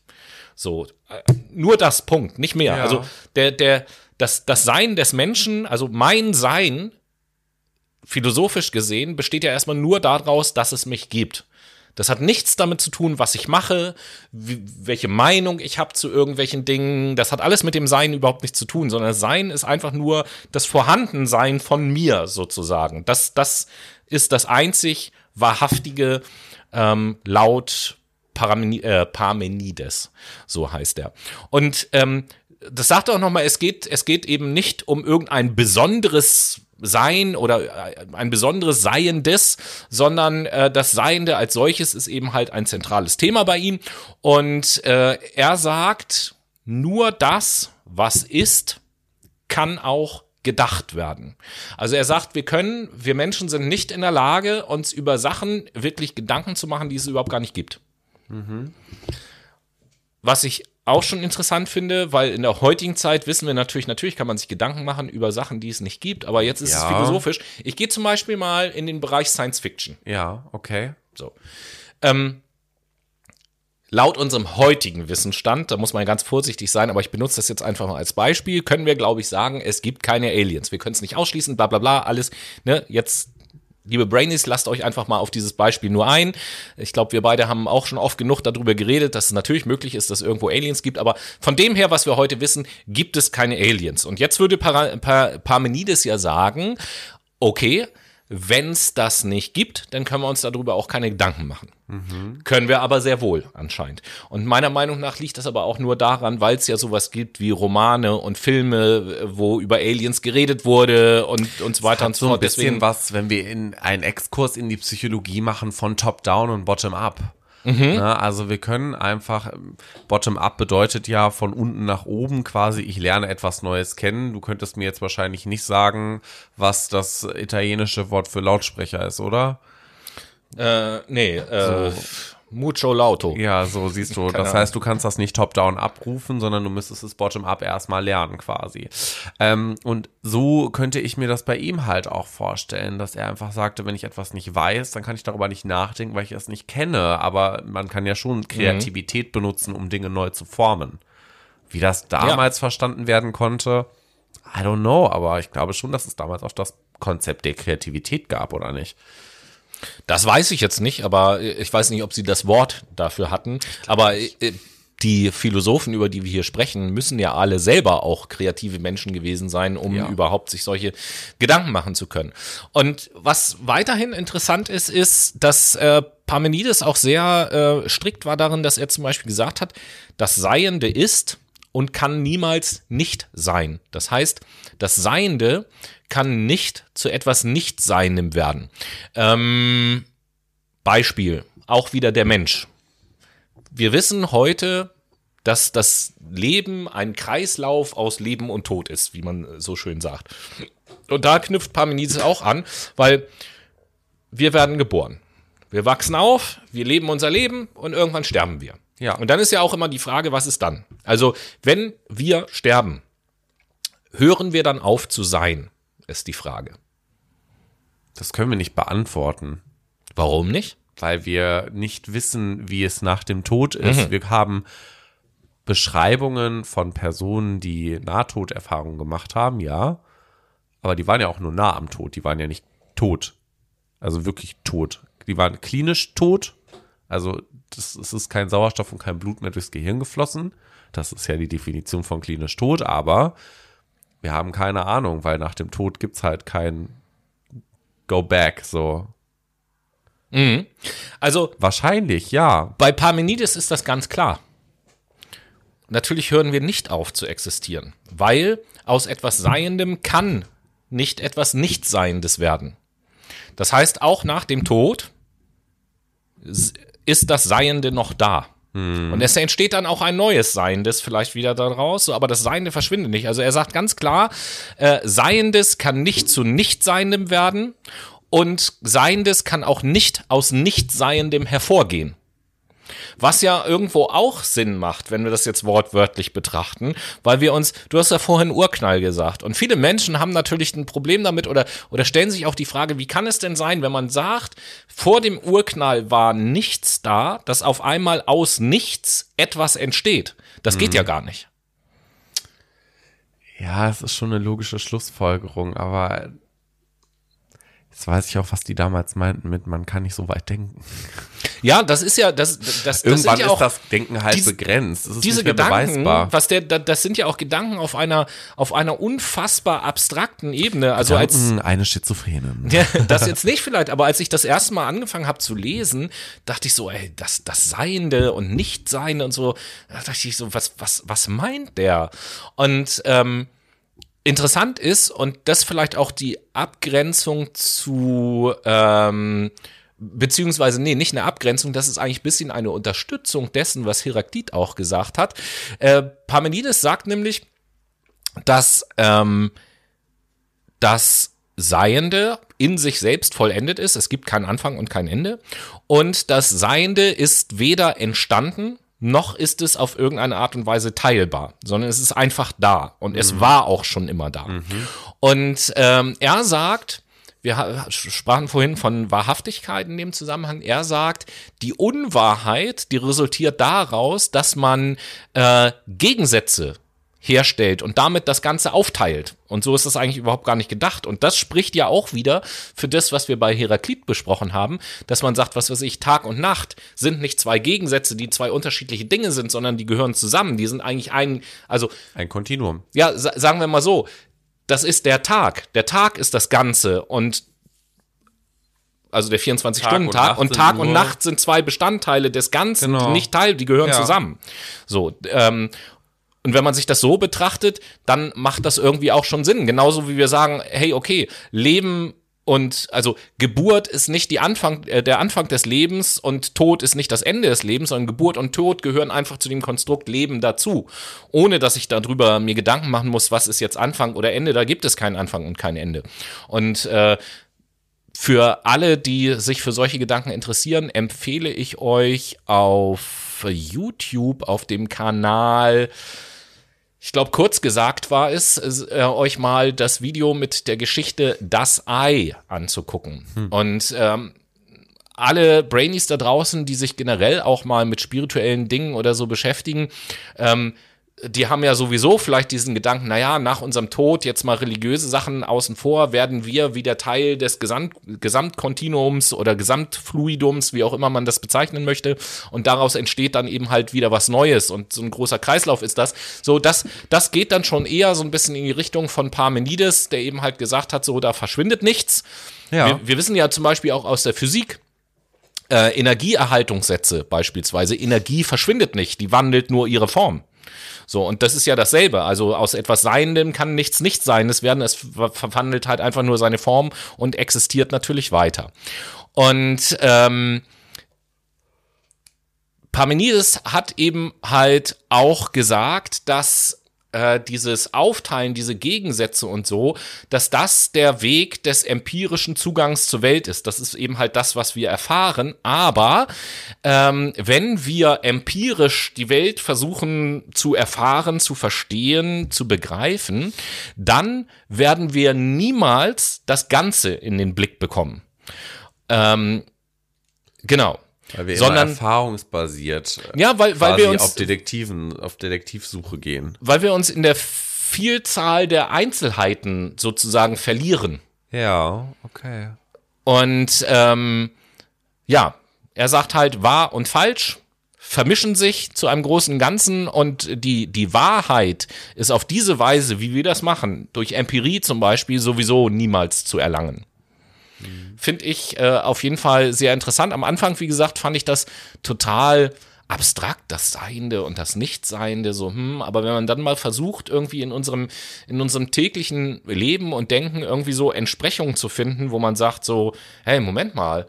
So, äh, nur das Punkt, nicht mehr. Ja. Also der, der, das, das Sein des Menschen, also mein Sein, philosophisch gesehen, besteht ja erstmal nur daraus, dass es mich gibt. Das hat nichts damit zu tun, was ich mache, wie, welche Meinung ich habe zu irgendwelchen Dingen. Das hat alles mit dem Sein überhaupt nichts zu tun, sondern Sein ist einfach nur das Vorhandensein von mir sozusagen. Das, das ist das einzig wahrhaftige ähm, laut Parmenides, so heißt er. Und ähm, das sagt auch nochmal, es geht, es geht eben nicht um irgendein besonderes sein oder äh, ein besonderes Seiendes, sondern äh, das Seiende als solches ist eben halt ein zentrales Thema bei ihm. Und äh, er sagt, nur das, was ist, kann auch gedacht werden. Also er sagt, wir können, wir Menschen sind nicht in der Lage, uns über Sachen wirklich Gedanken zu machen, die es überhaupt gar nicht gibt. Mhm. Was ich auch schon interessant finde, weil in der heutigen Zeit wissen wir natürlich, natürlich kann man sich Gedanken machen über Sachen, die es nicht gibt, aber jetzt ist ja. es philosophisch. Ich gehe zum Beispiel mal in den Bereich Science Fiction. Ja, okay. So. Ähm, laut unserem heutigen Wissensstand, da muss man ganz vorsichtig sein, aber ich benutze das jetzt einfach mal als Beispiel, können wir, glaube ich, sagen, es gibt keine Aliens. Wir können es nicht ausschließen, bla bla bla, alles, ne, jetzt Liebe Brainies, lasst euch einfach mal auf dieses Beispiel nur ein. Ich glaube, wir beide haben auch schon oft genug darüber geredet, dass es natürlich möglich ist, dass es irgendwo Aliens gibt. Aber von dem her, was wir heute wissen, gibt es keine Aliens. Und jetzt würde Par Par Parmenides ja sagen, okay, wenn es das nicht gibt, dann können wir uns darüber auch keine Gedanken machen. Mhm. Können wir aber sehr wohl anscheinend. Und meiner Meinung nach liegt das aber auch nur daran, weil es ja sowas gibt wie Romane und Filme, wo über Aliens geredet wurde und, und so weiter und so fort. So ein bisschen Deswegen, was, wenn wir in einen Exkurs in die Psychologie machen von Top-Down und Bottom-Up. Mhm. Na, also wir können einfach, Bottom-up bedeutet ja von unten nach oben quasi, ich lerne etwas Neues kennen. Du könntest mir jetzt wahrscheinlich nicht sagen, was das italienische Wort für Lautsprecher ist, oder? Äh, nee, äh, so. Mucho lauto. Ja, so siehst du. das heißt, du kannst das nicht top-down abrufen, sondern du müsstest es bottom-up erstmal lernen quasi. Ähm, und so könnte ich mir das bei ihm halt auch vorstellen, dass er einfach sagte, wenn ich etwas nicht weiß, dann kann ich darüber nicht nachdenken, weil ich es nicht kenne. Aber man kann ja schon Kreativität mhm. benutzen, um Dinge neu zu formen. Wie das damals ja. verstanden werden konnte, I don't know, aber ich glaube schon, dass es damals auch das Konzept der Kreativität gab, oder nicht? Das weiß ich jetzt nicht, aber ich weiß nicht, ob sie das Wort dafür hatten. Aber äh, die Philosophen, über die wir hier sprechen, müssen ja alle selber auch kreative Menschen gewesen sein, um ja. überhaupt sich solche Gedanken machen zu können. Und was weiterhin interessant ist, ist, dass äh, Parmenides auch sehr äh, strikt war darin, dass er zum Beispiel gesagt hat, das Seiende ist und kann niemals nicht sein. Das heißt, das Seiende kann nicht zu etwas Nicht-Seinem werden. Ähm, Beispiel, auch wieder der Mensch. Wir wissen heute, dass das Leben ein Kreislauf aus Leben und Tod ist, wie man so schön sagt. Und da knüpft Parmenides auch an, weil wir werden geboren. Wir wachsen auf, wir leben unser Leben und irgendwann sterben wir. Ja. Und dann ist ja auch immer die Frage, was ist dann? Also, wenn wir sterben, hören wir dann auf zu sein? ist die Frage. Das können wir nicht beantworten. Warum nicht? Weil wir nicht wissen, wie es nach dem Tod ist. Mhm. Wir haben Beschreibungen von Personen, die Nahtoderfahrungen gemacht haben, ja. Aber die waren ja auch nur nah am Tod. Die waren ja nicht tot. Also wirklich tot. Die waren klinisch tot. Also es ist kein Sauerstoff und kein Blut mehr durchs Gehirn geflossen. Das ist ja die Definition von klinisch tot. Aber wir haben keine Ahnung, weil nach dem Tod gibt es halt kein Go Back, so. Mhm. Also. Wahrscheinlich, ja. Bei Parmenides ist das ganz klar. Natürlich hören wir nicht auf zu existieren, weil aus etwas Seiendem kann nicht etwas Nichtseiendes werden. Das heißt, auch nach dem Tod ist das Seiende noch da. Und es entsteht dann auch ein neues Seiendes vielleicht wieder daraus, aber das Seiende verschwindet nicht. Also er sagt ganz klar, äh, Seiendes kann nicht zu Nichtseiendem werden und Seiendes kann auch nicht aus Nichtseiendem hervorgehen. Was ja irgendwo auch Sinn macht, wenn wir das jetzt wortwörtlich betrachten, weil wir uns, du hast ja vorhin Urknall gesagt, und viele Menschen haben natürlich ein Problem damit oder, oder stellen sich auch die Frage, wie kann es denn sein, wenn man sagt, vor dem Urknall war nichts da, dass auf einmal aus nichts etwas entsteht? Das geht mhm. ja gar nicht. Ja, es ist schon eine logische Schlussfolgerung, aber Jetzt weiß ich auch, was die damals meinten mit, man kann nicht so weit denken. Ja, das ist ja, das, das, das Irgendwann ja ist das Denken halt diese- begrenzt. Es ist diese Gedanken, beweisbar. was der, da- das sind ja auch Gedanken auf einer, auf einer unfassbar abstrakten Ebene. Also als, Gedanken eine Schizophrene. Ja, das jetzt nicht vielleicht, aber als ich das erste Mal angefangen habe zu lesen, dachte ich so, ey, das, das Seiende und Nichtseiende und so, da dachte ich so, was, was, was meint der? Und ähm, interessant ist, und das vielleicht auch die Abgrenzung zu, ähm, beziehungsweise, nee, nicht eine Abgrenzung, das ist eigentlich ein bisschen eine Unterstützung dessen, was Heraklit auch gesagt hat. Äh, Parmenides sagt nämlich, dass ähm, das Seiende in sich selbst vollendet ist. Es gibt keinen Anfang und kein Ende. Und das Seiende ist weder entstanden, noch ist es auf irgendeine Art und Weise teilbar, sondern es ist einfach da. Und es war auch schon immer da. Und ähm, er sagt, wir sprachen vorhin von Wahrhaftigkeit in dem Zusammenhang. Er sagt, die Unwahrheit, die resultiert daraus, dass man äh, Gegensätze herstellt und damit das Ganze aufteilt. Und so ist das eigentlich überhaupt gar nicht gedacht. Und das spricht ja auch wieder für das, was wir bei Heraklit besprochen haben, dass man sagt, was weiß ich, Tag und Nacht sind nicht zwei Gegensätze, die zwei unterschiedliche Dinge sind, sondern die gehören zusammen. Die sind eigentlich ein, also Ein Kontinuum. ja, sa sagen wir mal so, das ist der Tag. Der Tag ist das Ganze und also der 24-Stunden-Tag Nacht und, sind Tag und Nacht sind zwei Bestandteile des Ganzen, Genau. die nicht Teil, die gehören Ja. zusammen. So, ähm, und wenn man sich das so betrachtet, dann macht das irgendwie auch schon Sinn. Genauso wie wir sagen, hey, okay, Leben und also Geburt ist nicht die Anfang, äh, der Anfang des Lebens und Tod ist nicht das Ende des Lebens, sondern Geburt und Tod gehören einfach zu dem Konstrukt Leben dazu. Ohne dass ich darüber mir Gedanken machen muss, was ist jetzt Anfang oder Ende, da gibt es keinen Anfang und kein Ende. Und äh, für alle, die sich für solche Gedanken interessieren, empfehle ich euch auf YouTube, auf dem Kanal, ich glaube, kurz gesagt war es, äh, euch mal das Video mit der Geschichte Das Ei anzugucken. Und ähm, alle Brainies da draußen, die sich generell auch mal mit spirituellen Dingen oder so beschäftigen, ähm, die haben ja sowieso vielleicht diesen Gedanken, naja, nach unserem Tod jetzt mal religiöse Sachen außen vor, werden wir wieder Teil des Gesamt Gesamtkontinuums oder Gesamtfluidums, wie auch immer man das bezeichnen möchte. Und daraus entsteht dann eben halt wieder was Neues. Und so ein großer Kreislauf ist das. So, das, das geht dann schon eher so ein bisschen in die Richtung von Parmenides, der eben halt gesagt hat, so, da verschwindet nichts. Ja. Wir, wir wissen ja zum Beispiel auch aus der Physik, äh, Energieerhaltungssätze beispielsweise, Energie verschwindet nicht, die wandelt nur ihre Form. So, und das ist ja dasselbe. Also aus etwas Seiendem kann nichts nicht sein. Es werden, es ver- verwandelt halt einfach nur seine Form und existiert natürlich weiter. Und ähm, Parmenides hat eben halt auch gesagt, dass äh, dieses Aufteilen, diese Gegensätze und so, dass das der Weg des empirischen Zugangs zur Welt ist. Das ist eben halt das, was wir erfahren. Aber ähm, wenn wir empirisch die Welt versuchen zu erfahren, zu verstehen, zu begreifen, dann werden wir niemals das Ganze in den Blick bekommen. Ähm, genau. Weil wir Sondern- erfahrungsbasiert Ja, weil, weil wir uns auf Detektiven, auf Detektivsuche gehen. weil wir uns in der Vielzahl der Einzelheiten sozusagen verlieren. Ja, okay. Und ähm, ja, er sagt halt, wahr und falsch vermischen sich zu einem großen Ganzen und die, die Wahrheit ist auf diese Weise, wie wir das machen, durch Empirie zum Beispiel, sowieso niemals zu erlangen. Finde ich äh, auf jeden Fall sehr interessant. Am Anfang, wie gesagt, fand ich das total abstrakt, das Seiende und das Nichtseiende, so, hm, aber wenn man dann mal versucht, irgendwie in unserem, in unserem täglichen Leben und Denken irgendwie so Entsprechungen zu finden, wo man sagt so, hey, Moment mal,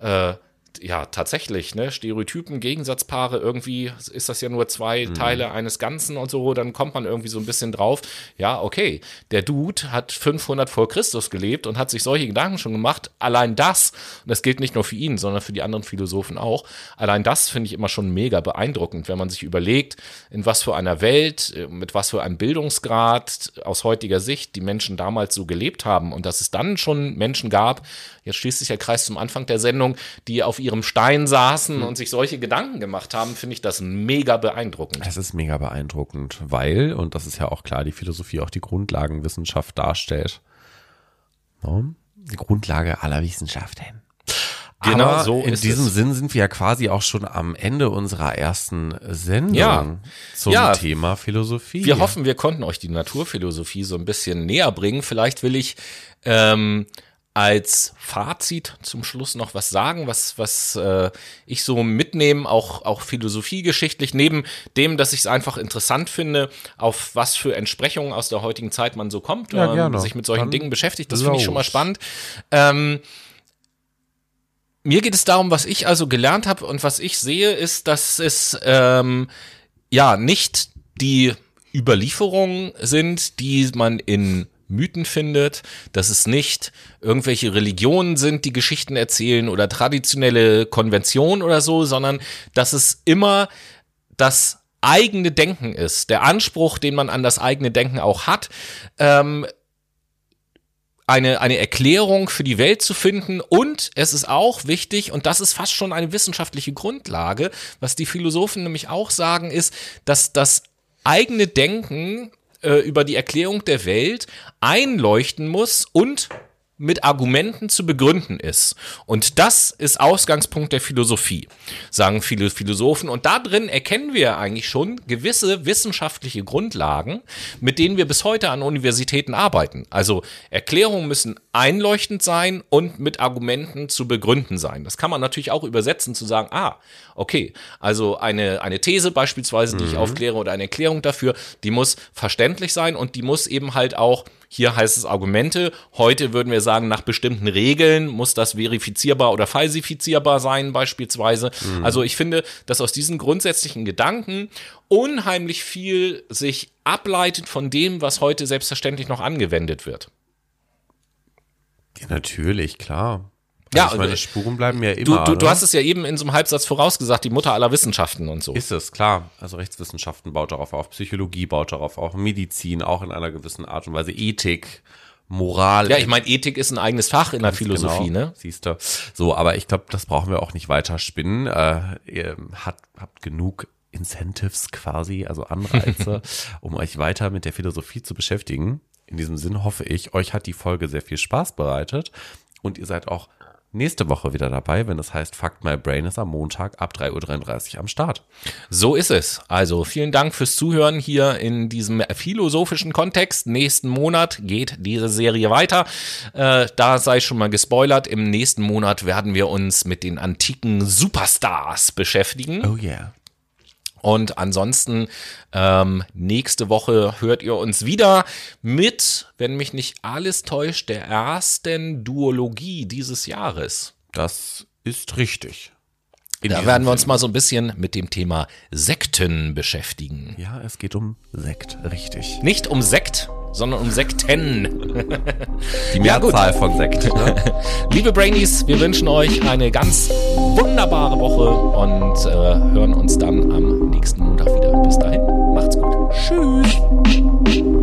äh, ja, tatsächlich, ne, Stereotypen, Gegensatzpaare, irgendwie ist das ja nur zwei Teile eines Ganzen und so, dann kommt man irgendwie so ein bisschen drauf, ja, okay, der Dude hat 500 vor Christus gelebt und hat sich solche Gedanken schon gemacht, allein das, und das gilt nicht nur für ihn, sondern für die anderen Philosophen auch, allein das finde ich immer schon mega beeindruckend, wenn man sich überlegt, in was für einer Welt, äh, mit was für einem Bildungsgrad aus heutiger Sicht die Menschen damals so gelebt haben und dass es dann schon Menschen gab, jetzt schließt sich der Kreis zum Anfang der Sendung, die auf ihrem Stein saßen und sich solche Gedanken gemacht haben, finde ich das mega beeindruckend. Es ist mega beeindruckend, weil, und das ist ja auch klar, die Philosophie auch die Grundlagenwissenschaft darstellt. Ja, die Grundlage aller Wissenschaften. Genau Aber so in diesem es. Sinn sind wir ja quasi auch schon am Ende unserer ersten Sendung Ja. zum Ja. Thema Philosophie. Wir hoffen, wir konnten euch die Naturphilosophie so ein bisschen näher bringen. Vielleicht will ich ähm, als Fazit zum Schluss noch was sagen, was, was äh, ich so mitnehme, auch, auch philosophiegeschichtlich, neben dem, dass ich es einfach interessant finde, auf was für Entsprechungen aus der heutigen Zeit man so kommt, Ja, ähm, gerne. sich mit solchen Dann Dingen beschäftigt. Das finde ich schon mal spannend. Ähm, mir geht es darum, was ich also gelernt habe und was ich sehe, ist, dass es ähm, ja nicht die Überlieferungen sind, die man in Mythen findet, dass es nicht irgendwelche Religionen sind, die Geschichten erzählen oder traditionelle Konventionen oder so, sondern dass es immer das eigene Denken ist, der Anspruch, den man an das eigene Denken auch hat, ähm, eine, eine Erklärung für die Welt zu finden. Und es ist auch wichtig, und das ist fast schon eine wissenschaftliche Grundlage, was die Philosophen nämlich auch sagen, ist, dass das eigene Denken äh, über die Erklärung der Welt einleuchten muss und mit Argumenten zu begründen ist. Und das ist Ausgangspunkt der Philosophie, sagen viele Philosophen. Und da drin erkennen wir eigentlich schon gewisse wissenschaftliche Grundlagen, mit denen wir bis heute an Universitäten arbeiten. Also Erklärungen müssen einleuchtend sein und mit Argumenten zu begründen sein. Das kann man natürlich auch übersetzen zu sagen, ah, okay, also eine, eine These beispielsweise, die ich aufkläre oder eine Erklärung dafür, die muss verständlich sein und die muss eben halt auch hier heißt es Argumente. Heute würden wir sagen, nach bestimmten Regeln muss das verifizierbar oder falsifizierbar sein, beispielsweise. Also ich finde, dass aus diesen grundsätzlichen Gedanken unheimlich viel sich ableitet von dem, was heute selbstverständlich noch angewendet wird. Ja, natürlich, klar. Ja, Also ich meine, und, Spuren bleiben ja Du, immer. du, du ne? hast es ja eben in so einem Halbsatz vorausgesagt, die Mutter aller Wissenschaften und so. Ist es, klar. Also Rechtswissenschaften baut darauf auf, Psychologie baut darauf auf, Medizin auch in einer gewissen Art und Weise, Ethik, Moral. Ja, ich meine, Ethik ist ein eigenes Fach in der Philosophie, genau, ne? Siehst du. So, aber ich glaube, das brauchen wir auch nicht weiter spinnen. Äh, ihr hat, habt genug Incentives quasi, also Anreize, um euch weiter mit der Philosophie zu beschäftigen. In diesem Sinn hoffe ich, euch hat die Folge sehr viel Spaß bereitet und ihr seid auch nächste Woche wieder dabei, wenn es heißt Fuck My Brain ist am Montag ab 3.33 Uhr am Start. So ist es. Also vielen Dank fürs Zuhören hier in diesem philosophischen Kontext. Nächsten Monat geht diese Serie weiter. Äh, da sei schon mal gespoilert. Im nächsten Monat werden wir uns mit den antiken Superstars beschäftigen. Oh yeah. Und ansonsten ähm, nächste Woche hört ihr uns wieder mit, wenn mich nicht alles täuscht, der ersten Duologie dieses Jahres. Das ist richtig. In Da werden wir uns mal so ein bisschen mit dem Thema Sekten beschäftigen. Ja, es geht um Sekt, richtig. Nicht um Sekt, sondern um Sekten. Die Ja. Mehrzahl von Sekt. Ne? Liebe Brainies, wir wünschen euch eine ganz wunderbare Woche und äh, hören uns dann am nächsten Montag wieder. Bis dahin, macht's gut. Tschüss.